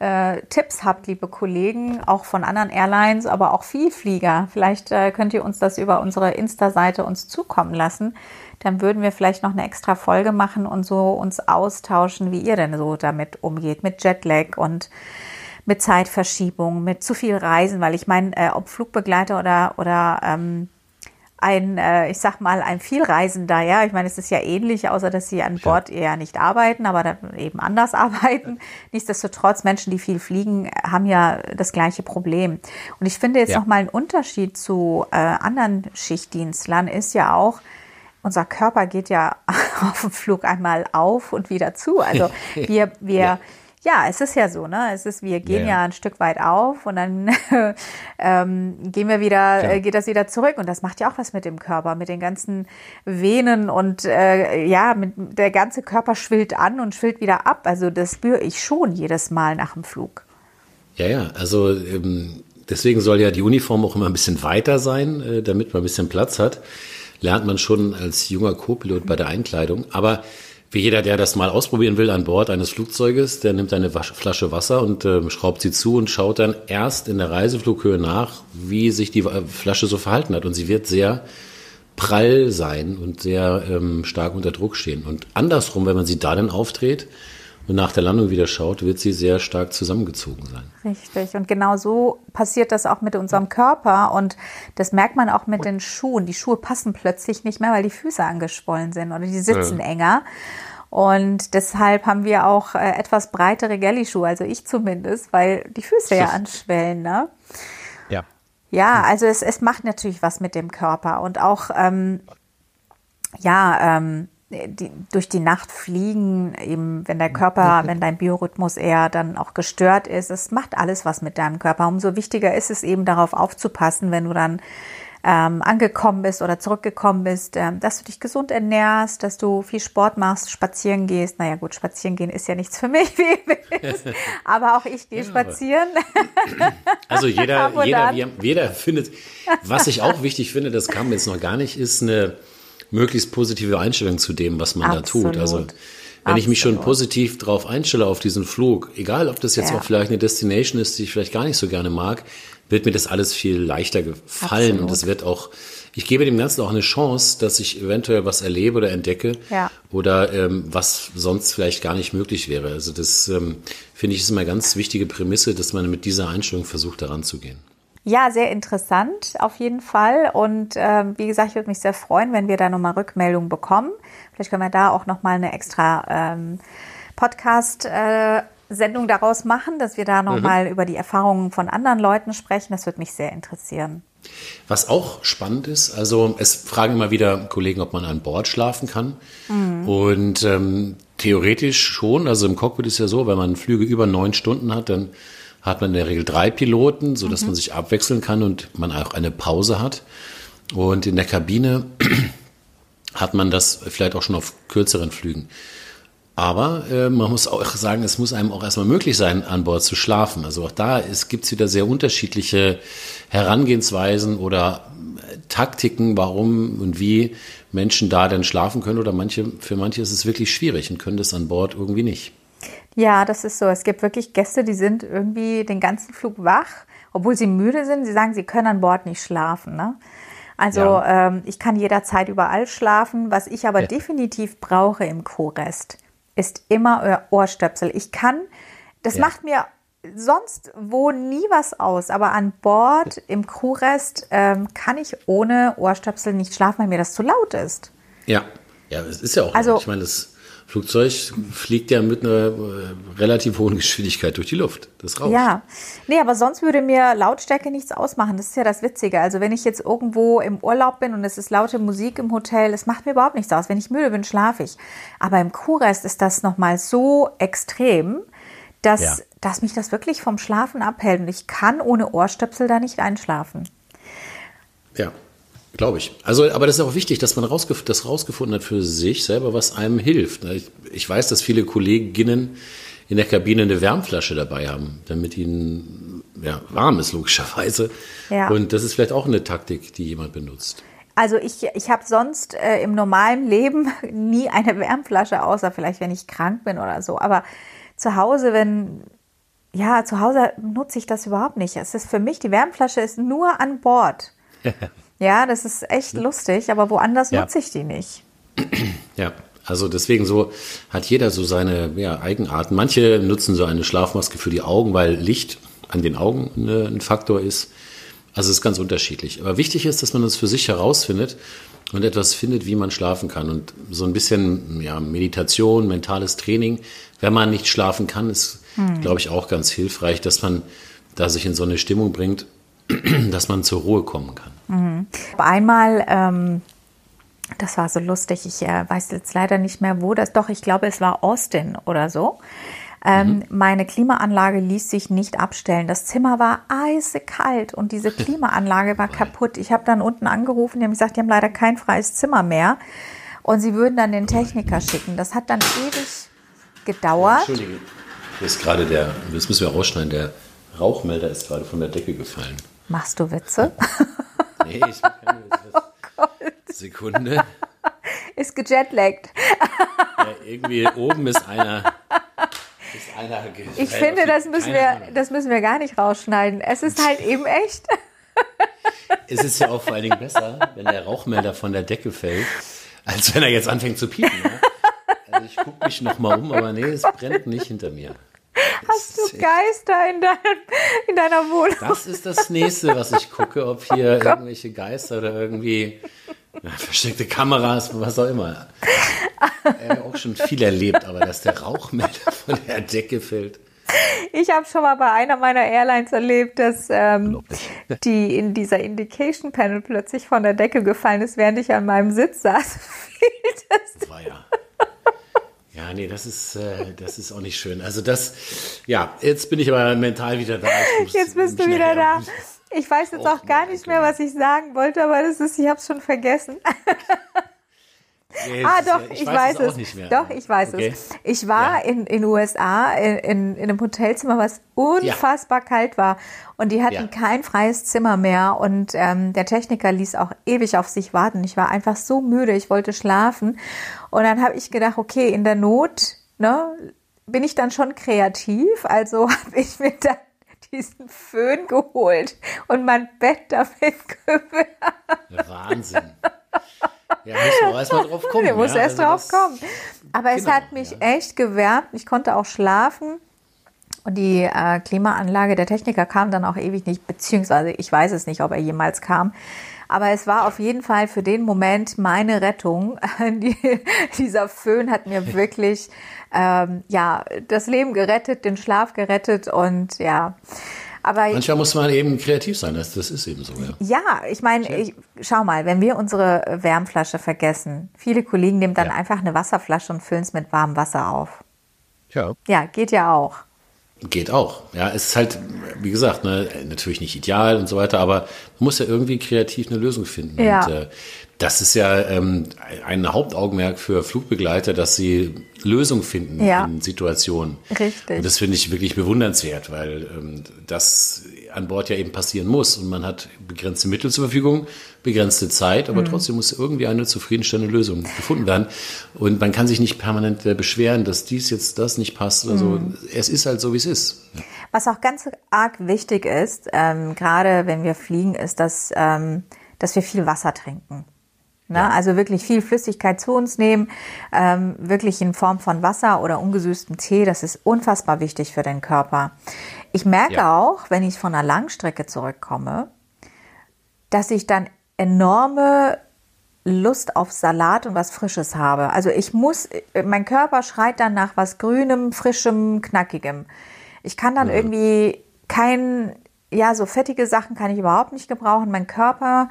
äh, Tipps habt, liebe Kollegen, auch von anderen Airlines, aber auch Vielflieger, vielleicht äh, könnt ihr uns das über unsere Insta-Seite uns zukommen lassen. Dann würden wir vielleicht noch eine extra Folge machen und so uns austauschen, wie ihr denn so damit umgeht, mit Jetlag und mit Zeitverschiebung, mit zu viel Reisen, weil ich meine, äh, ob Flugbegleiter oder, oder ähm, ein, äh, ich sag mal, ein Vielreisender, ja, ich meine, es ist ja ähnlich, außer dass sie an Bord eher nicht arbeiten, aber dann eben anders arbeiten. Nichtsdestotrotz, Menschen, die viel fliegen, haben ja das gleiche Problem. Und ich finde jetzt ja. nochmal ein Unterschied zu äh, anderen Schichtdienstlern ist ja auch, unser Körper geht ja auf dem Flug einmal auf und wieder zu. Also wir, wir, ja. Ja, es ist ja so, ne? Es ist, wir gehen ja, ja. ein Stück weit auf und dann ähm, gehen wir wieder, äh, geht das wieder zurück. Und das macht ja auch was mit dem Körper, mit den ganzen Venen und äh, ja, mit, der ganze Körper schwillt an und schwillt wieder ab. Also das spüre ich schon jedes Mal nach dem Flug. Ja, ja, also ähm, deswegen soll ja die Uniform auch immer ein bisschen weiter sein, äh, damit man ein bisschen Platz hat. Lernt man schon als junger Co-Pilot bei der Einkleidung. Aber wie jeder, der das mal ausprobieren will an Bord eines Flugzeuges, der nimmt eine Flasche Wasser und äh, schraubt sie zu und schaut dann erst in der Reiseflughöhe nach, wie sich die Flasche so verhalten hat. Und sie wird sehr prall sein und sehr ähm, stark unter Druck stehen. Und andersrum, wenn man sie da dann aufdreht, und nach der Landung wieder schaut, wird sie sehr stark zusammengezogen sein. Richtig. Und genau so passiert das auch mit unserem Körper. Und das merkt man auch mit den Schuhen. Die Schuhe passen plötzlich nicht mehr, weil die Füße angeschwollen sind oder die sitzen ja. enger. Und deshalb haben wir auch äh, etwas breitere Galley-Schuhe, also ich zumindest, weil die Füße ja anschwellen. Ne? Ja. Ja, also es, es macht natürlich was mit dem Körper. Und auch, ähm, ja, ähm, die, durch die Nacht fliegen, eben wenn der Körper, wenn dein Biorhythmus eher dann auch gestört ist, es macht alles was mit deinem Körper. Umso wichtiger ist es eben darauf aufzupassen, wenn du dann ähm, angekommen bist oder zurückgekommen bist, ähm, dass du dich gesund ernährst, dass du viel Sport machst, spazieren gehst. Naja gut, spazieren gehen ist ja nichts für mich, aber auch ich gehe ja, spazieren. Also jeder, jeder, jeder findet, was ich auch wichtig finde, das kam jetzt noch gar nicht, ist eine möglichst positive Einstellung zu dem, was man Absolut. da tut. Also wenn Absolut. ich mich schon positiv drauf einstelle auf diesen Flug, egal ob das jetzt ja. auch vielleicht eine Destination ist, die ich vielleicht gar nicht so gerne mag, wird mir das alles viel leichter gefallen Absolut. und es wird auch, ich gebe dem Ganzen auch eine Chance, dass ich eventuell was erlebe oder entdecke ja. oder ähm, was sonst vielleicht gar nicht möglich wäre. Also das ähm, finde ich ist immer eine ganz wichtige Prämisse, dass man mit dieser Einstellung versucht, daran zu gehen. Ja, sehr interessant auf jeden Fall. Und äh, wie gesagt, ich würde mich sehr freuen, wenn wir da nochmal Rückmeldungen bekommen. Vielleicht können wir da auch nochmal eine extra ähm, Podcast- äh, Sendung daraus machen, dass wir da nochmal mhm. über die Erfahrungen von anderen Leuten sprechen. Das würde mich sehr interessieren. Was auch spannend ist, also es fragen immer wieder Kollegen, ob man an Bord schlafen kann. Mhm. Und ähm, theoretisch schon, also im Cockpit ist ja so, wenn man Flüge über neun Stunden hat, dann hat man in der Regel drei Piloten, so dass mhm. man sich abwechseln kann und man auch eine Pause hat. Und in der Kabine hat man das vielleicht auch schon auf kürzeren Flügen. Aber äh, man muss auch sagen, es muss einem auch erstmal möglich sein, an Bord zu schlafen. Also auch da gibt es wieder sehr unterschiedliche Herangehensweisen oder äh, Taktiken, warum und wie Menschen da denn schlafen können. Oder manche, für manche ist es wirklich schwierig und können das an Bord irgendwie nicht. Ja, das ist so. Es gibt wirklich Gäste, die sind irgendwie den ganzen Flug wach, obwohl sie müde sind. Sie sagen, sie können an Bord nicht schlafen. Ne? Also ja. ähm, ich kann jederzeit überall schlafen. Was ich aber ja. definitiv brauche im Co-Rest, ist immer Ohrstöpsel. Ich kann, das ja. macht mir sonst wo nie was aus, aber an Bord im Crewrest ähm, kann ich ohne Ohrstöpsel nicht schlafen, weil mir das zu laut ist. Ja, ja, es ist ja auch. Also, ich meine, das Flugzeug fliegt ja mit einer äh, relativ hohen Geschwindigkeit durch die Luft. Das rauscht. Ja, nee, aber sonst würde mir Lautstärke nichts ausmachen. Das ist ja das Witzige. Also wenn ich jetzt irgendwo im Urlaub bin und es ist laute Musik im Hotel, das macht mir überhaupt nichts aus. Wenn ich müde bin, schlafe ich. Aber im Kurrest ist das nochmal so extrem, dass, ja. dass mich das wirklich vom Schlafen abhält. Und ich kann ohne Ohrstöpsel da nicht einschlafen. Ja, Glaube ich. Also, aber das ist auch wichtig, dass man rausgef das rausgefunden hat für sich selber, was einem hilft. Ich, ich, weiß, dass viele Kolleginnen in der Kabine eine Wärmflasche dabei haben, damit ihnen ja, warm ist, logischerweise. Ja. Und das ist vielleicht auch eine Taktik, die jemand benutzt. Also ich, ich habe sonst äh, im normalen Leben nie eine Wärmflasche, außer vielleicht, wenn ich krank bin oder so. Aber zu Hause, wenn ja, zu Hause nutze ich das überhaupt nicht. Es ist für mich, die Wärmflasche ist nur an Bord. ja, das ist echt lustig, aber woanders Ja. nutze ich die nicht. Ja, also deswegen so hat jeder so seine ja, Eigenarten. Manche nutzen so eine Schlafmaske für die Augen, weil Licht an den Augen ne, ein Faktor ist. Also es ist ganz unterschiedlich. Aber wichtig ist, dass man das für sich herausfindet und etwas findet, wie man schlafen kann. Und so ein bisschen ja, Meditation, mentales Training, wenn man nicht schlafen kann, ist, glaube ich, auch ganz hilfreich, dass man da sich in so eine Stimmung bringt, dass man zur Ruhe kommen kann. Einmal, ähm, das war so lustig, ich äh, weiß jetzt leider nicht mehr, wo das, doch, ich glaube, es war Austin oder so. Ähm, Meine Klimaanlage ließ sich nicht abstellen. Das Zimmer war eisekalt und diese Klimaanlage war kaputt. Ich habe dann unten angerufen, die haben gesagt, die haben leider kein freies Zimmer mehr und sie würden dann den Techniker schicken. Das hat dann ewig gedauert. Entschuldige. Hier ist gerade der, das müssen wir rausschneiden, der Rauchmelder ist gerade von der Decke gefallen. Machst du Witze? Nee, ich mach keine Witze. Sekunde. Ist gejetlaggt. Ja, irgendwie oben ist einer. Ist einer Ich finde, das müssen, wir, das müssen wir gar nicht rausschneiden. Es ist halt eben echt. Es ist ja auch vor allen Dingen besser, wenn der Rauchmelder von der Decke fällt, als wenn er jetzt anfängt zu piepen. Ja? Also ich gucke mich nochmal um, aber nee, es brennt nicht hinter mir. Hast du Geister in, dein, in deiner Wohnung? Das ist das nächste, was ich gucke, ob hier irgendwelche Geister oder irgendwie ja, versteckte Kameras, was auch immer. Ich habe auch schon viel erlebt, aber dass der Rauchmelder von der Decke fällt. Ich habe schon mal bei einer meiner Airlines erlebt, dass ähm, die in dieser Indication Panel plötzlich von der Decke gefallen ist, während ich an meinem Sitz saß. das War ja. Ja, nee, das ist, äh, das ist auch nicht schön. Also das, ja, jetzt bin ich aber mental wieder da. Ich Jetzt bist du wieder da. Ich weiß jetzt auch gar nicht mehr, was ich sagen wollte, aber das ist, ich habe es schon vergessen. Nee, Ah, doch, ja- ich, weiß, auch es. mehr. Doch, ich weiß Okay. es. Ich war Ja. in in USA in, in, in einem Hotelzimmer, was unfassbar kalt war. Und die hatten Ja. kein freies Zimmer mehr. Und ähm, der Techniker ließ auch ewig auf sich warten. Ich war einfach so müde, ich wollte schlafen. Und dann habe ich gedacht, okay, in der Not ne, bin ich dann schon kreativ. Also habe ich mir dann diesen Föhn geholt und mein Bett damit gewärmt. Wahnsinn. Ja, muss man erst mal drauf kommen. Der muss ja? erst Also drauf kommen. Aber es Genau, hat mich ja. echt gewärmt. Ich konnte auch schlafen. Und die äh, Klimaanlage, der Techniker kam dann auch ewig nicht, beziehungsweise ich weiß es nicht, ob er jemals kam. Aber es war auf jeden Fall für den Moment meine Rettung. Die, dieser Föhn hat mir wirklich ähm, ja das Leben gerettet, den Schlaf gerettet und ja. Aber Manchmal muss man eben kreativ sein, das, das ist eben so, ja. ja, ich meine, ich, schau mal, wenn wir unsere Wärmflasche vergessen, viele Kollegen nehmen dann Ja. einfach eine Wasserflasche und füllen es mit warmem Wasser auf. Ja. Ja, geht ja auch. Geht auch. Ja, es ist halt, wie gesagt, ne, natürlich nicht ideal und so weiter, aber man muss ja irgendwie kreativ eine Lösung finden. Ja. Und äh, das ist ja ähm, ein Hauptaugenmerk für Flugbegleiter, dass sie Lösungen finden Ja. in Situationen. Richtig. Und das finde ich wirklich bewundernswert, weil ähm, das an Bord ja eben passieren muss. Und man hat begrenzte Mittel zur Verfügung, begrenzte Zeit, Mhm. aber trotzdem muss irgendwie eine zufriedenstellende Lösung gefunden werden. Und man kann sich nicht permanent äh, beschweren, dass dies jetzt das nicht passt oder Mhm. so. Es ist halt so, wie es ist. Was auch ganz arg wichtig ist, ähm, gerade wenn wir fliegen, ist, dass, ähm, dass wir viel Wasser trinken. Ne? Also wirklich viel Flüssigkeit zu uns nehmen, ähm, wirklich in Form von Wasser oder ungesüßtem Tee. Das ist unfassbar wichtig für den Körper. Ich merke Ja. auch, wenn ich von einer Langstrecke zurückkomme, dass ich dann enorme Lust auf Salat und was Frisches habe. Also ich muss, mein Körper schreit dann nach was Grünem, Frischem, Knackigem. Ich kann dann irgendwie kein, ja, so fettige Sachen kann ich überhaupt nicht gebrauchen. Mein Körper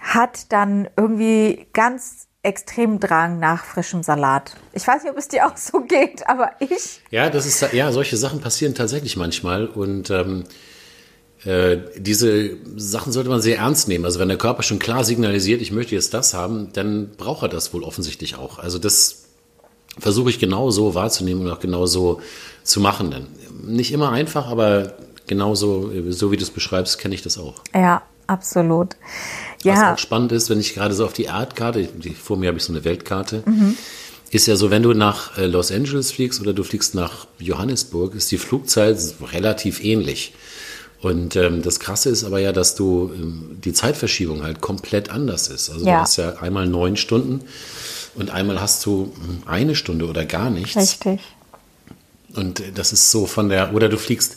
hat dann irgendwie ganz extremen Drang nach frischem Salat. Ich weiß nicht, ob es dir auch so geht, aber ich, Ja, das ist ja solche Sachen passieren tatsächlich manchmal und ähm, äh, diese Sachen sollte man sehr ernst nehmen. Also wenn der Körper schon klar signalisiert, ich möchte jetzt das haben, dann braucht er das wohl offensichtlich auch. Also das versuche ich genau so wahrzunehmen und auch genau so zu machen. Nicht immer einfach, aber genauso, so wie du es beschreibst, kenne ich das auch. ja, absolut. Was Ja, auch spannend ist, wenn ich gerade so auf die Erdkarte, vor mir habe ich so eine Weltkarte, ist ja so, wenn du nach äh, Los Angeles fliegst oder du fliegst nach Johannesburg, ist die Flugzeit relativ ähnlich. Und ähm, das Krasse ist aber ja, dass du ähm, die Zeitverschiebung halt komplett anders ist. Also ja. du hast ja einmal neun Stunden und einmal hast du hm, eine Stunde oder gar nichts. Richtig. Und das ist so von der, oder du fliegst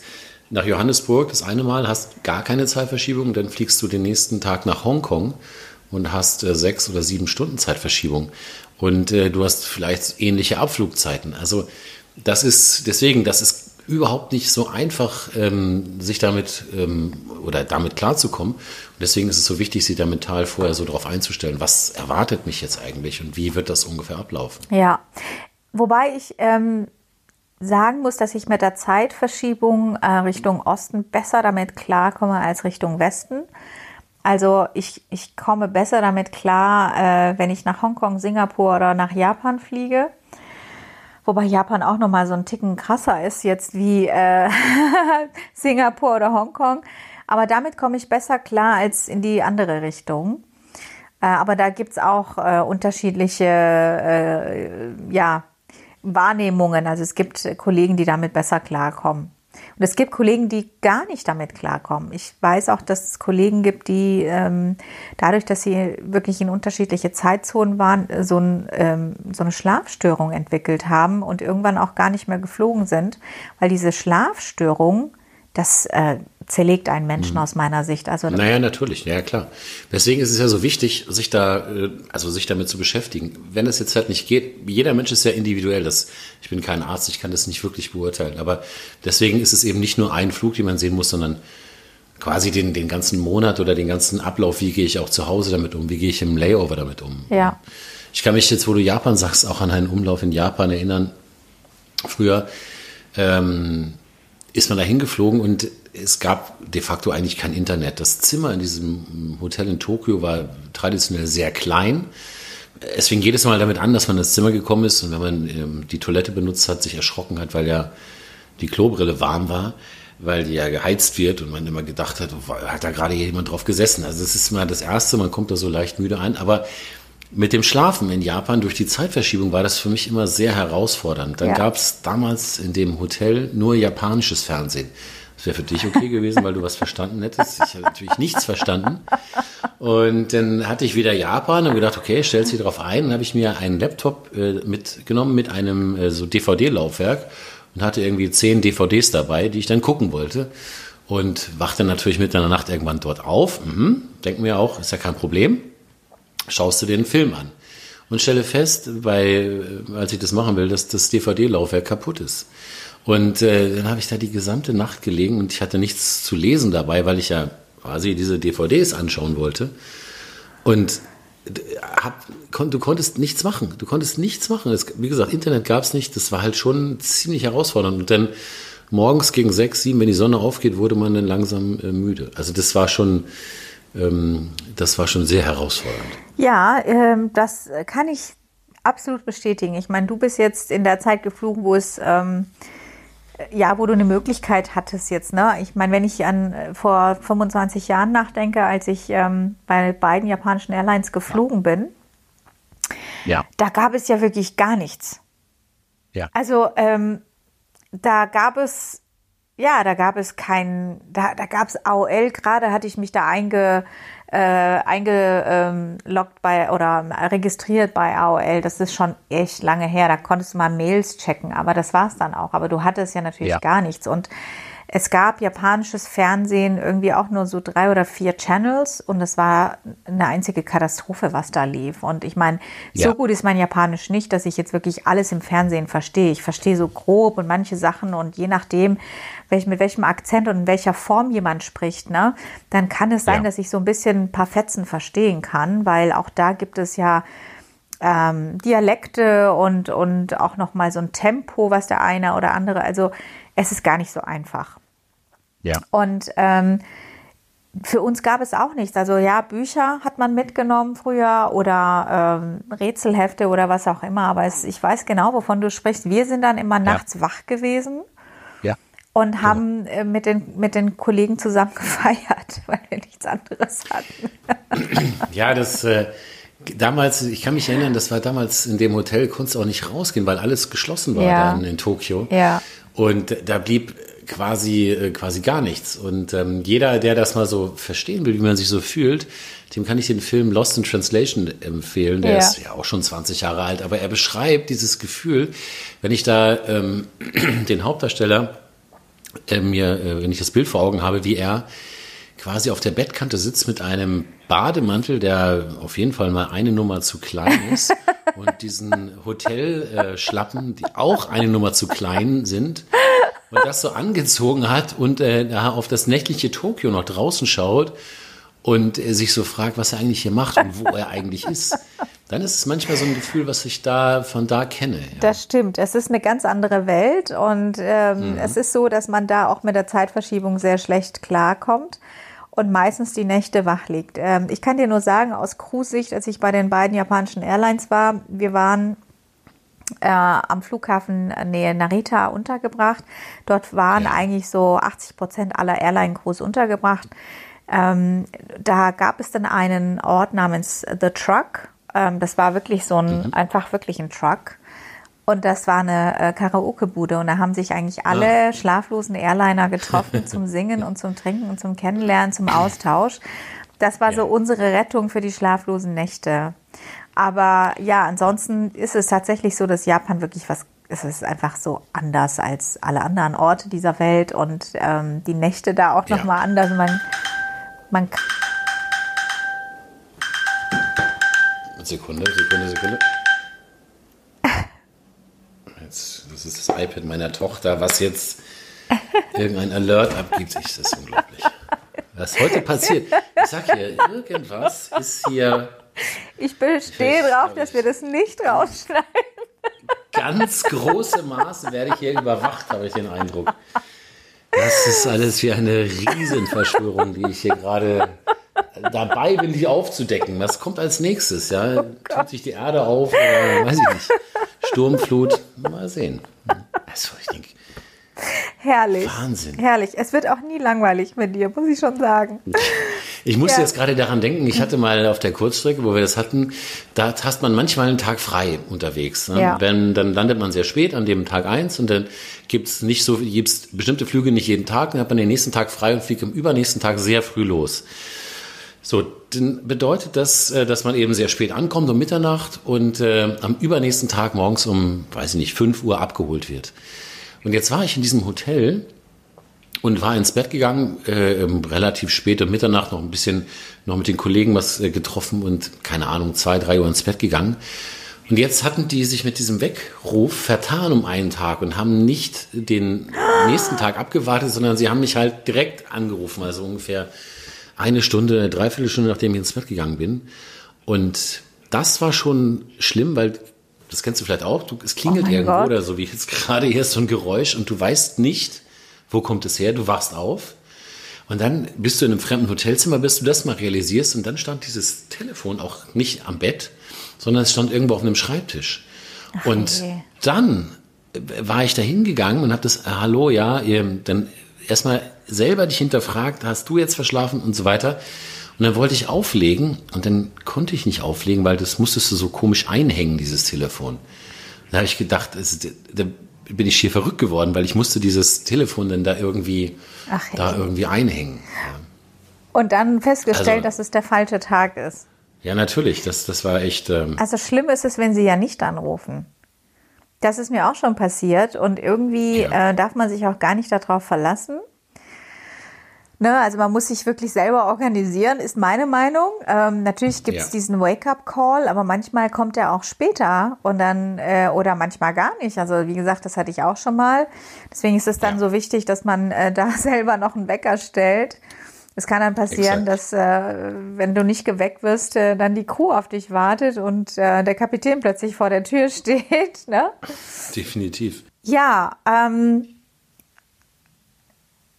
nach Johannesburg das eine Mal, hast gar keine Zeitverschiebung, dann fliegst du den nächsten Tag nach Hongkong und hast äh, sechs oder sieben Stunden Zeitverschiebung. Und äh, du hast vielleicht ähnliche Abflugzeiten. Also das ist deswegen, das ist überhaupt nicht so einfach, ähm, sich damit ähm, oder damit klarzukommen. Und deswegen ist es so wichtig, sich da mental vorher so darauf einzustellen, was erwartet mich jetzt eigentlich und wie wird das ungefähr ablaufen. Ja, wobei ich ähm, sagen muss, dass ich mit der Zeitverschiebung äh, Richtung Osten besser damit klarkomme als Richtung Westen. Also ich, ich komme besser damit klar, äh, wenn ich nach Hongkong, Singapur oder nach Japan fliege. Wobei Japan auch nochmal so ein Ticken krasser ist jetzt wie äh, Singapur oder Hongkong. Aber damit komme ich besser klar als in die andere Richtung. Äh, aber da gibt's auch äh, unterschiedliche äh, ja, Wahrnehmungen. Also es gibt Kollegen, die damit besser klarkommen. Und es gibt Kollegen, die gar nicht damit klarkommen. Ich weiß auch, dass es Kollegen gibt, die ähm, dadurch, dass sie wirklich in unterschiedliche Zeitzonen waren, so, ein, ähm, so eine Schlafstörung entwickelt haben und irgendwann auch gar nicht mehr geflogen sind, weil diese Schlafstörung, das äh, zerlegt einen Menschen mhm. aus meiner Sicht. Also naja, natürlich, ja klar. Deswegen ist es ja so wichtig, sich da, äh, also sich damit zu beschäftigen. Wenn es jetzt halt nicht geht, jeder Mensch ist ja individuell. Das, ich bin kein Arzt, ich kann das nicht wirklich beurteilen. Aber deswegen ist es eben nicht nur ein Flug, den man sehen muss, sondern quasi den, den ganzen Monat oder den ganzen Ablauf, wie gehe ich auch zu Hause damit um, wie gehe ich im Layover damit um. Ja. Ich kann mich jetzt, wo du Japan sagst, auch an einen Umlauf in Japan erinnern. Früher ähm, ist man da hingeflogen und es gab de facto eigentlich kein Internet. Das Zimmer in diesem Hotel in Tokio war traditionell sehr klein. Es fing jedes Mal damit an, dass man ins Zimmer gekommen ist und wenn man ähm, die Toilette benutzt hat, sich erschrocken hat, weil ja die Klobrille warm war, weil die ja geheizt wird und man immer gedacht hat, hat da gerade jemand drauf gesessen. Also das ist mal das Erste, man kommt da so leicht müde ein, aber mit dem Schlafen in Japan durch die Zeitverschiebung war das für mich immer sehr herausfordernd. Dann ja. gab es damals in dem Hotel nur japanisches Fernsehen. Das wäre für dich okay gewesen, weil du was verstanden hättest. Ich habe natürlich nichts verstanden. Und dann hatte ich wieder Japan und gedacht, okay, stellst dich darauf ein. Dann habe ich mir einen Laptop äh, mitgenommen mit einem äh, so DVD-Laufwerk und hatte irgendwie zehn DVDs dabei, die ich dann gucken wollte. Und wachte natürlich mitten in der Nacht irgendwann dort auf. Mhm. Denken wir auch, ist ja kein Problem schaust du dir den Film an und stelle fest, bei, als ich das machen will, dass das DVD-Laufwerk kaputt ist. Und äh, dann habe ich da die gesamte Nacht gelegen und ich hatte nichts zu lesen dabei, weil ich ja quasi diese DVDs anschauen wollte. Und hab, kon, du konntest nichts machen. Du konntest nichts machen. Es, wie gesagt, Internet gab es nicht. Das war halt schon ziemlich herausfordernd. Und dann morgens gegen sechs, sieben, wenn die Sonne aufgeht, wurde man dann langsam äh, müde. Also das war schon ähm, das war schon sehr herausfordernd. Ja, ähm, das kann ich absolut bestätigen. Ich meine, du bist jetzt in der Zeit geflogen, wo es ähm, ja, wo du eine Möglichkeit hattest jetzt, ne? Ich meine, wenn ich an äh, vor 25 Jahren nachdenke, als ich ähm, bei beiden japanischen Airlines geflogen bin, ja. da gab es ja wirklich gar nichts. Ja. Also ähm, da gab es ja, da gab es kein, da, da gab es AOL, gerade hatte ich mich da einge, äh, eingeloggt bei oder registriert bei AOL. Das ist schon echt lange her. Da konntest du mal Mails checken, aber das war's dann auch. Aber du hattest ja natürlich ja. gar nichts. Und es gab japanisches Fernsehen irgendwie auch nur so drei oder vier Channels und es war eine einzige Katastrophe, was da lief. Und ich meine, so ja. gut ist mein Japanisch nicht, dass ich jetzt wirklich alles im Fernsehen verstehe. Ich verstehe so grob und manche Sachen und je nachdem, welch, mit welchem Akzent und in welcher Form jemand spricht, ne, dann kann es sein, ja. dass ich so ein bisschen ein paar Fetzen verstehen kann, weil auch da gibt es ja ähm, Dialekte und, und auch nochmal so ein Tempo, was der eine oder andere, also es ist gar nicht so einfach. Ja. Und ähm, für uns gab es auch nichts. Also ja, Bücher hat man mitgenommen früher oder ähm, Rätselhefte oder was auch immer. Aber es, ich weiß genau, wovon du sprichst. Wir sind dann immer nachts ja. wach gewesen. Ja. Und genau. haben äh, mit, den, mit den Kollegen zusammen gefeiert, weil wir nichts anderes hatten. ja, das, äh, Damals, ich kann mich erinnern, das war damals in dem Hotel, konntest auch nicht rausgehen, weil alles geschlossen war Ja. dann in Tokio. Ja. Und da blieb quasi, äh, quasi gar nichts. Und ähm, jeder, der das mal so verstehen will, wie man sich so fühlt, dem kann ich den Film Lost in Translation empfehlen. Der Ja. ist ja auch schon 20 Jahre alt, aber er beschreibt dieses Gefühl, wenn ich da ähm, den Hauptdarsteller äh, mir, äh, wenn ich das Bild vor Augen habe, wie er quasi auf der Bettkante sitzt mit einem Bademantel, der auf jeden Fall mal eine Nummer zu klein ist und diesen Hotelschlappen, die auch eine Nummer zu klein sind und das so angezogen hat und äh, auf das nächtliche Tokio noch draußen schaut und er sich so fragt, was er eigentlich hier macht und wo er eigentlich ist, dann ist es manchmal so ein Gefühl, was ich da von da kenne. Ja. Das stimmt. Es ist eine ganz andere Welt und ähm, Mhm. es ist so, dass man da auch mit der Zeitverschiebung sehr schlecht klarkommt und meistens die Nächte wach liegt. Ähm, ich kann dir nur sagen, aus Cruise-Sicht, als ich bei den beiden japanischen Airlines war, wir waren äh, am Flughafen Nähe Narita untergebracht. Dort waren eigentlich so 80 Prozent aller Airline-Crews untergebracht. Ähm, da gab es dann einen Ort namens The Truck. Ähm, das war wirklich so ein, einfach wirklich ein Truck. Und das war eine äh, Karaoke-Bude und da haben sich eigentlich alle schlaflosen Airliner getroffen zum Singen und zum Trinken und zum Kennenlernen, zum Austausch. Das war so Ja. unsere Rettung für die schlaflosen Nächte. Aber ja, ansonsten ist es tatsächlich so, dass Japan wirklich was, es ist einfach so anders als alle anderen Orte dieser Welt und ähm, die Nächte da auch Ja. nochmal anders. Man, man Sekunde, Sekunde, Sekunde. Jetzt, das ist das iPad meiner Tochter, was jetzt irgendein Alert abgibt. Ich, das ist unglaublich. Was heute passiert. Ich sag hier, irgendwas ist hier ich bestehe Ich- drauf, dass wir das nicht rausschneiden. ganz große Maße, werde ich hier überwacht, habe ich den Eindruck. Das ist alles wie eine Riesenverschwörung, die ich hier gerade dabei bin, die aufzudecken. Was kommt als nächstes? Ja, tut sich die Erde auf oder weiß ich nicht. Sturmflut, mal sehen. Also ich denke, Herrlich. Wahnsinn. Herrlich. Es wird auch nie langweilig mit dir, muss ich schon sagen. Ich musste Ja. jetzt gerade daran denken, ich hatte mal auf der Kurzstrecke, wo wir das hatten, da hast man manchmal einen Tag frei unterwegs. Ne? Ja. Wenn, dann landet man sehr spät an dem Tag eins und dann gibt's nicht so, gibt's bestimmte Flüge nicht jeden Tag, dann hat man den nächsten Tag frei und fliegt am übernächsten Tag sehr früh los. So, dann bedeutet das, äh, dass man eben sehr spät ankommt um Mitternacht und äh, am übernächsten Tag morgens um, weiß ich nicht, 5 Uhr abgeholt wird. Und jetzt war ich in diesem Hotel und war ins Bett gegangen, äh, ähm, relativ spät um Mitternacht noch ein bisschen noch mit den Kollegen was äh, getroffen und keine Ahnung, zwei, drei Uhr ins Bett gegangen. Und jetzt hatten die sich mit diesem Weckruf vertan um einen Tag und haben nicht den nächsten Tag abgewartet, sondern sie haben mich halt direkt angerufen, also ungefähr eine Stunde, eine Dreiviertelstunde, nachdem ich ins Bett gegangen bin. Und das war schon schlimm, weil das kennst du vielleicht auch, du, es klingelt Oh irgendwo Gott. oder so wie jetzt gerade hier ist so ein Geräusch und du weißt nicht, wo kommt es her, du wachst auf und dann bist du in einem fremden Hotelzimmer, bis du das mal realisierst und dann stand dieses Telefon auch nicht am Bett, sondern es stand irgendwo auf einem Schreibtisch. und je. dann äh, war ich da hingegangen und habe das, äh, hallo, ja, dann erstmal selber dich hinterfragt, hast du jetzt verschlafen und so weiter. Und dann wollte ich auflegen und dann konnte ich nicht auflegen, weil das musstest du so komisch einhängen, dieses Telefon. Da habe ich gedacht, es, da bin ich hier verrückt geworden, weil ich musste dieses Telefon dann da irgendwie, Ach, da hey. irgendwie einhängen. Und dann festgestellt, Also- dass es der falsche Tag ist. Ja, natürlich, das, das war echt, ähm, Also schlimm ist es, wenn sie ja nicht anrufen. Das ist mir auch schon passiert und irgendwie Ja. äh, darf man sich auch gar nicht darauf verlassen. Ne, also man muss sich wirklich selber organisieren, ist meine Meinung. Ähm, natürlich gibt es Ja. diesen Wake-up-Call, aber manchmal kommt er auch später und dann äh, oder manchmal gar nicht. Also wie gesagt, das hatte ich auch schon mal. Deswegen ist es dann Ja. so wichtig, dass man äh, da selber noch einen Wecker stellt. Es kann dann passieren, Exakt. dass äh, wenn du nicht geweckt wirst, äh, dann die Crew auf dich wartet und äh, der Kapitän plötzlich vor der Tür steht. Ne? definitiv. Ja, ähm,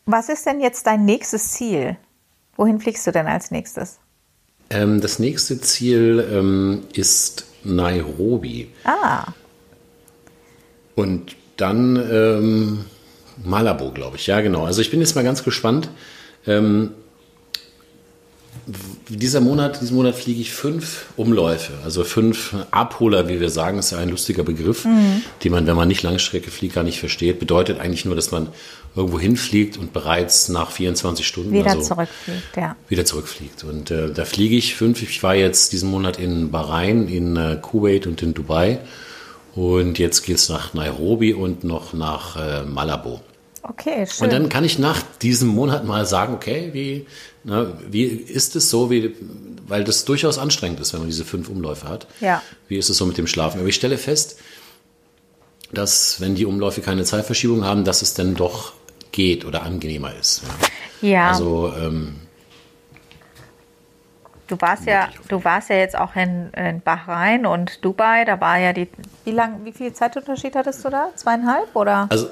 was ist denn jetzt dein nächstes Ziel? Wohin fliegst du denn als nächstes? Ähm, das nächste Ziel ähm, ist Nairobi. Ah, Und dann ähm, Malabo, glaube ich. Ja, genau. Also ich bin jetzt mal ganz gespannt, ähm, dieser Monat, diesen Monat fliege ich fünf Umläufe, also fünf Abholer, wie wir sagen, ist ja ein lustiger Begriff, mhm. den man, wenn man nicht Langstrecke fliegt, gar nicht versteht. Bedeutet eigentlich nur, dass man irgendwo hinfliegt und bereits nach 24 Stunden wieder also zurückfliegt, ja. Wieder zurückfliegt. Und äh, da fliege ich fünf. Ich war jetzt diesen Monat in Bahrain, in äh, Kuwait und in Dubai. Und jetzt geht es nach Nairobi und noch nach äh, Malabo. Okay, schön. Und dann kann ich nach diesem Monat mal sagen, okay, wie, na, wie ist es so, wie, weil das durchaus anstrengend ist, wenn man diese fünf Umläufe hat. Ja. Wie ist es so mit dem Schlafen? Aber ich stelle fest, dass wenn die Umläufe keine Zeitverschiebung haben, dass es dann doch geht oder angenehmer ist. Ja. ja. Also ähm, Du warst ja, du warst ja jetzt auch in, in, Bahrain und Dubai. Da war ja die. Wie lang, wie viel Zeitunterschied hattest du da? Zweieinhalb oder? Also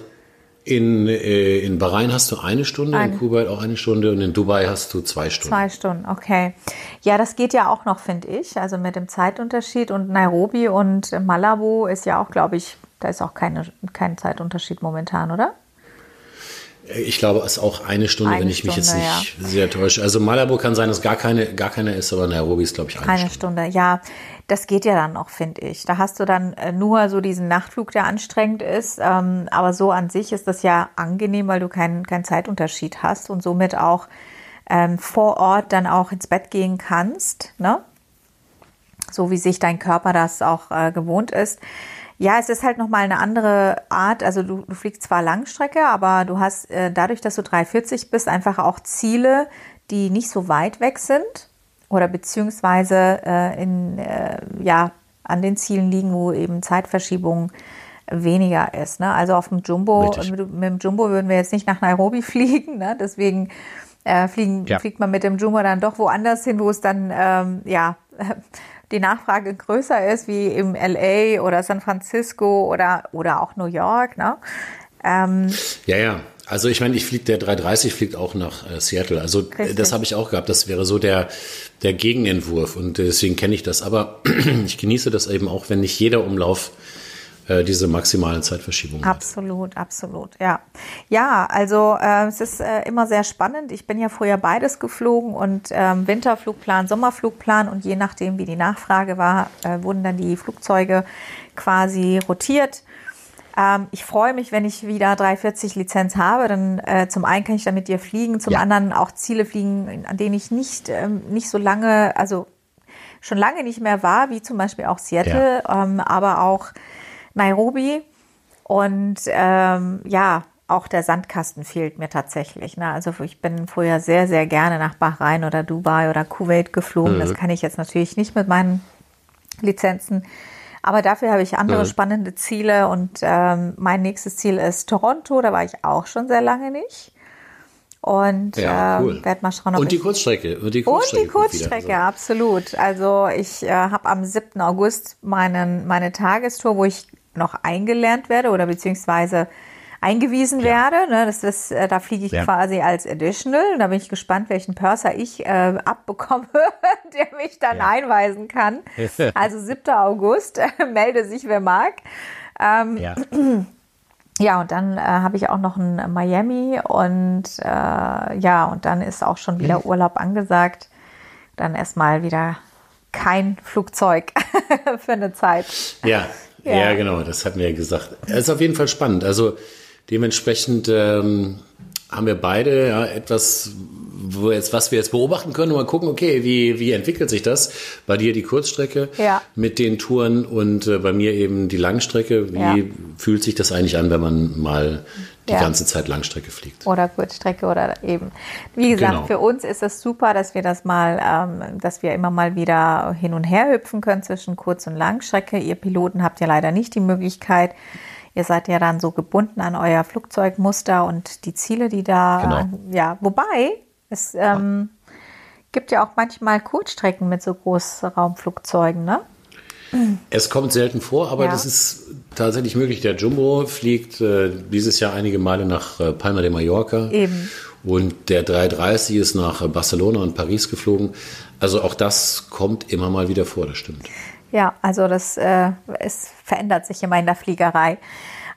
in, äh, in Bahrain hast du eine Stunde, eine. in Kuwait auch eine Stunde und in Dubai hast du zwei Stunden. Zwei Stunden, okay. Ja, das geht ja auch noch, finde ich. Also mit dem Zeitunterschied und Nairobi und Malabo ist ja auch, glaube ich, da ist auch keine, kein Zeitunterschied momentan, oder? Ich glaube, es ist auch eine Stunde, eine wenn ich Stunde, mich jetzt nicht ja. sehr täusche. Also Malabo kann sein, dass gar keine, gar keine ist, aber Nairobi ist, glaube ich, eine, eine Stunde. Eine Stunde, ja. Das geht ja dann noch, finde ich. Da hast du dann äh, nur so diesen Nachtflug, der anstrengend ist. Ähm, aber so an sich ist das ja angenehm, weil du keinen keinen Zeitunterschied hast und somit auch ähm, vor Ort dann auch ins Bett gehen kannst. Ne? So wie sich dein Körper das auch äh, gewohnt ist. Ja, es ist halt nochmal eine andere Art. Also du, du fliegst zwar Langstrecke, aber du hast äh, dadurch, dass du 340 bist, einfach auch Ziele, die nicht so weit weg sind oder beziehungsweise äh, in, äh, ja, an den Zielen liegen, wo eben Zeitverschiebung weniger ist. Ne? Also auf dem Jumbo, mit, mit, dem Jumbo würden wir jetzt nicht nach Nairobi fliegen, ne? deswegen äh, fliegen, ja. fliegt man mit dem Jumbo dann doch woanders hin, wo es dann ähm, ja die Nachfrage größer ist, wie im LA oder San Francisco oder, oder auch New York. Ne? Ähm, ja, ja. Also ich meine, ich fliege der 330 fliegt auch nach äh, Seattle. Also richtig. das habe ich auch gehabt. Das wäre so der der Gegenentwurf und deswegen kenne ich das. Aber ich genieße das eben auch, wenn nicht jeder Umlauf äh, diese maximalen Zeitverschiebungen absolut, hat. Absolut, ja. Ja, also äh, es ist äh, immer sehr spannend. Ich bin ja vorher beides geflogen und ähm, Winterflugplan, Sommerflugplan und je nachdem, wie die Nachfrage war, äh, wurden dann die Flugzeuge quasi rotiert. Ähm, ich freue mich, wenn ich wieder 340 Lizenz habe. Dann äh, zum einen kann ich dann mit dir fliegen, zum ja. anderen auch Ziele fliegen, an denen ich nicht, ähm, nicht so lange, also schon lange nicht mehr war, wie zum Beispiel auch Seattle, ja. ähm, aber auch Nairobi. Und ähm, ja, auch der Sandkasten fehlt mir tatsächlich. Ne? Also ich bin vorher sehr, sehr gerne nach Bahrain oder Dubai oder Kuwait geflogen. Mhm. Das kann ich jetzt natürlich nicht mit meinen Lizenzen. Aber dafür habe ich andere mhm. spannende Ziele und ähm, mein nächstes Ziel ist Toronto. Da war ich auch schon sehr lange nicht. Und ja, ähm, cool. werde mal schauen, ob Und die Kurzstrecke. Und die Kurzstrecke, und die Kurzstrecke also. absolut. Also ich äh, habe am 7. August meinen, meine Tagestour, wo ich noch eingelernt werde oder beziehungsweise eingewiesen ja. werde. Ne? Das ist, äh, da fliege ich ja. quasi als Additional. Da bin ich gespannt, welchen Purser ich äh, abbekomme, der mich dann ja. einweisen kann. Also 7. August, melde sich, wer mag. Ähm, ja. Ja, und dann äh, habe ich auch noch ein Miami und äh, ja, und dann ist auch schon wieder Urlaub angesagt. Dann erstmal wieder kein Flugzeug für eine Zeit. Ja, ja, ja, genau, das hatten wir ja gesagt. Es ist auf jeden Fall spannend. Also Dementsprechend ähm, haben wir beide ja, etwas, wo jetzt, was wir jetzt beobachten können und mal gucken, okay, wie, wie entwickelt sich das? Bei dir die Kurzstrecke ja. mit den Touren und äh, bei mir eben die Langstrecke. Wie ja. fühlt sich das eigentlich an, wenn man mal die ja. ganze Zeit Langstrecke fliegt? Oder Kurzstrecke oder eben. Wie gesagt, genau. für uns ist es super, dass wir das mal, ähm, dass wir immer mal wieder hin und her hüpfen können zwischen Kurz- und Langstrecke. Ihr Piloten habt ja leider nicht die Möglichkeit. Ihr seid ja dann so gebunden an euer Flugzeugmuster und die Ziele, die da, genau. ja, wobei es ähm, gibt ja auch manchmal Kurzstrecken mit so Großraumflugzeugen, ne? Es kommt selten vor, aber ja. das ist tatsächlich möglich. Der Jumbo fliegt äh, dieses Jahr einige Male nach äh, Palma de Mallorca. Eben. Und der 330 ist nach Barcelona und Paris geflogen. Also auch das kommt immer mal wieder vor, das stimmt. Ja, also das äh, es verändert sich immer in der Fliegerei.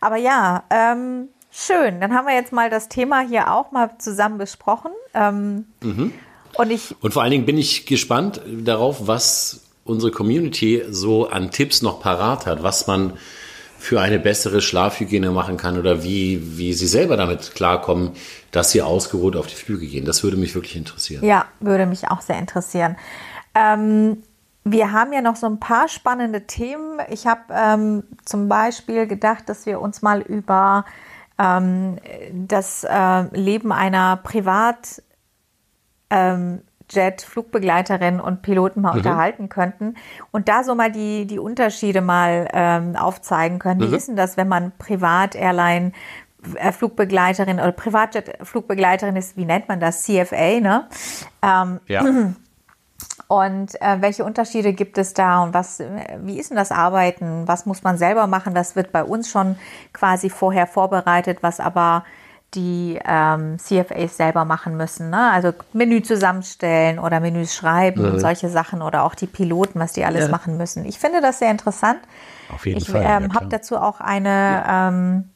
Aber ja, ähm, schön. Dann haben wir jetzt mal das Thema hier auch mal zusammen besprochen. Ähm, mhm. Und ich Und vor allen Dingen bin ich gespannt darauf, was unsere Community so an Tipps noch parat hat, was man für eine bessere Schlafhygiene machen kann oder wie, wie sie selber damit klarkommen, dass sie ausgeruht auf die Flüge gehen. Das würde mich wirklich interessieren. Ja, würde mich auch sehr interessieren. Ähm, wir haben ja noch so ein paar spannende Themen. Ich habe ähm, zum Beispiel gedacht, dass wir uns mal über ähm, das äh, Leben einer Privat ähm, Jet-Flugbegleiterin und Piloten mal mhm. unterhalten könnten und da so mal die, die Unterschiede mal ähm, aufzeigen können. Mhm. Wie ist denn das, wenn man Privat-Airline äh, Flugbegleiterin oder Privatjet-Flugbegleiterin ist, wie nennt man das? CFA, ne? Ähm, ja. Und äh, welche Unterschiede gibt es da und was, wie ist denn das Arbeiten? Was muss man selber machen? Das wird bei uns schon quasi vorher vorbereitet, was aber die ähm, CFAs selber machen müssen. Ne? Also Menü zusammenstellen oder Menüs schreiben mhm. und solche Sachen oder auch die Piloten, was die alles ja. machen müssen. Ich finde das sehr interessant. Auf jeden ich, Fall. Ich ähm, ja, habe dazu auch eine, ja. ähm,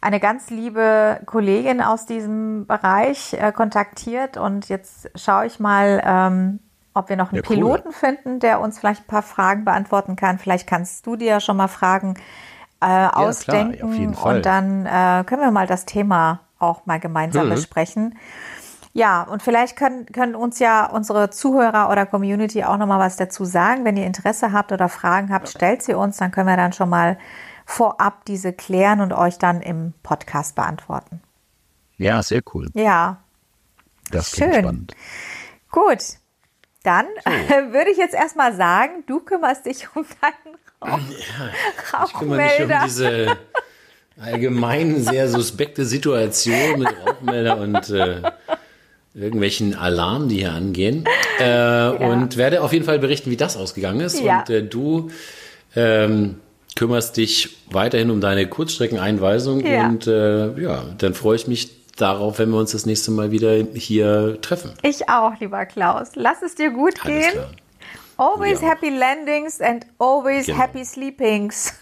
eine ganz liebe Kollegin aus diesem Bereich äh, kontaktiert und jetzt schaue ich mal, ähm, ob wir noch einen Piloten cool. finden, der uns vielleicht ein paar Fragen beantworten kann. Vielleicht kannst du dir ja schon mal Fragen äh, ausdenken klar, und dann äh, können wir mal das Thema auch mal gemeinsam mhm. besprechen. Ja, und vielleicht können, können uns ja unsere Zuhörer oder Community auch nochmal was dazu sagen. Wenn ihr Interesse habt oder Fragen habt, stellt sie uns, dann können wir dann schon mal vorab diese klären und euch dann im Podcast beantworten. Ja, sehr cool. Ja. Das Schön. spannend. Gut. Dann so. würde ich jetzt erstmal sagen, du kümmerst dich um deinen ja, ich kümmere mich um diese allgemein sehr suspekte Situation mit Rauchmelder und äh, irgendwelchen Alarmen, die hier angehen. Äh, ja. Und werde auf jeden Fall berichten, wie das ausgegangen ist. Ja. Und äh, du ähm, kümmerst dich weiterhin um deine Kurzstreckeneinweisung. Ja. Und äh, ja, dann freue ich mich darauf, wenn wir uns das nächste Mal wieder hier treffen. Ich auch, lieber Klaus. Lass es dir gut Alles gehen. Klar. Always ja. happy landings and always genau. happy sleepings.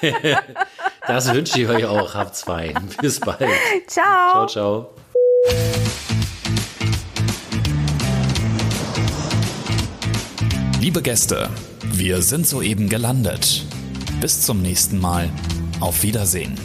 das wünsche ich euch auch. Habt's fein. Bis bald. Ciao. Ciao, ciao. Liebe Gäste, wir sind soeben gelandet. Bis zum nächsten Mal. Auf Wiedersehen.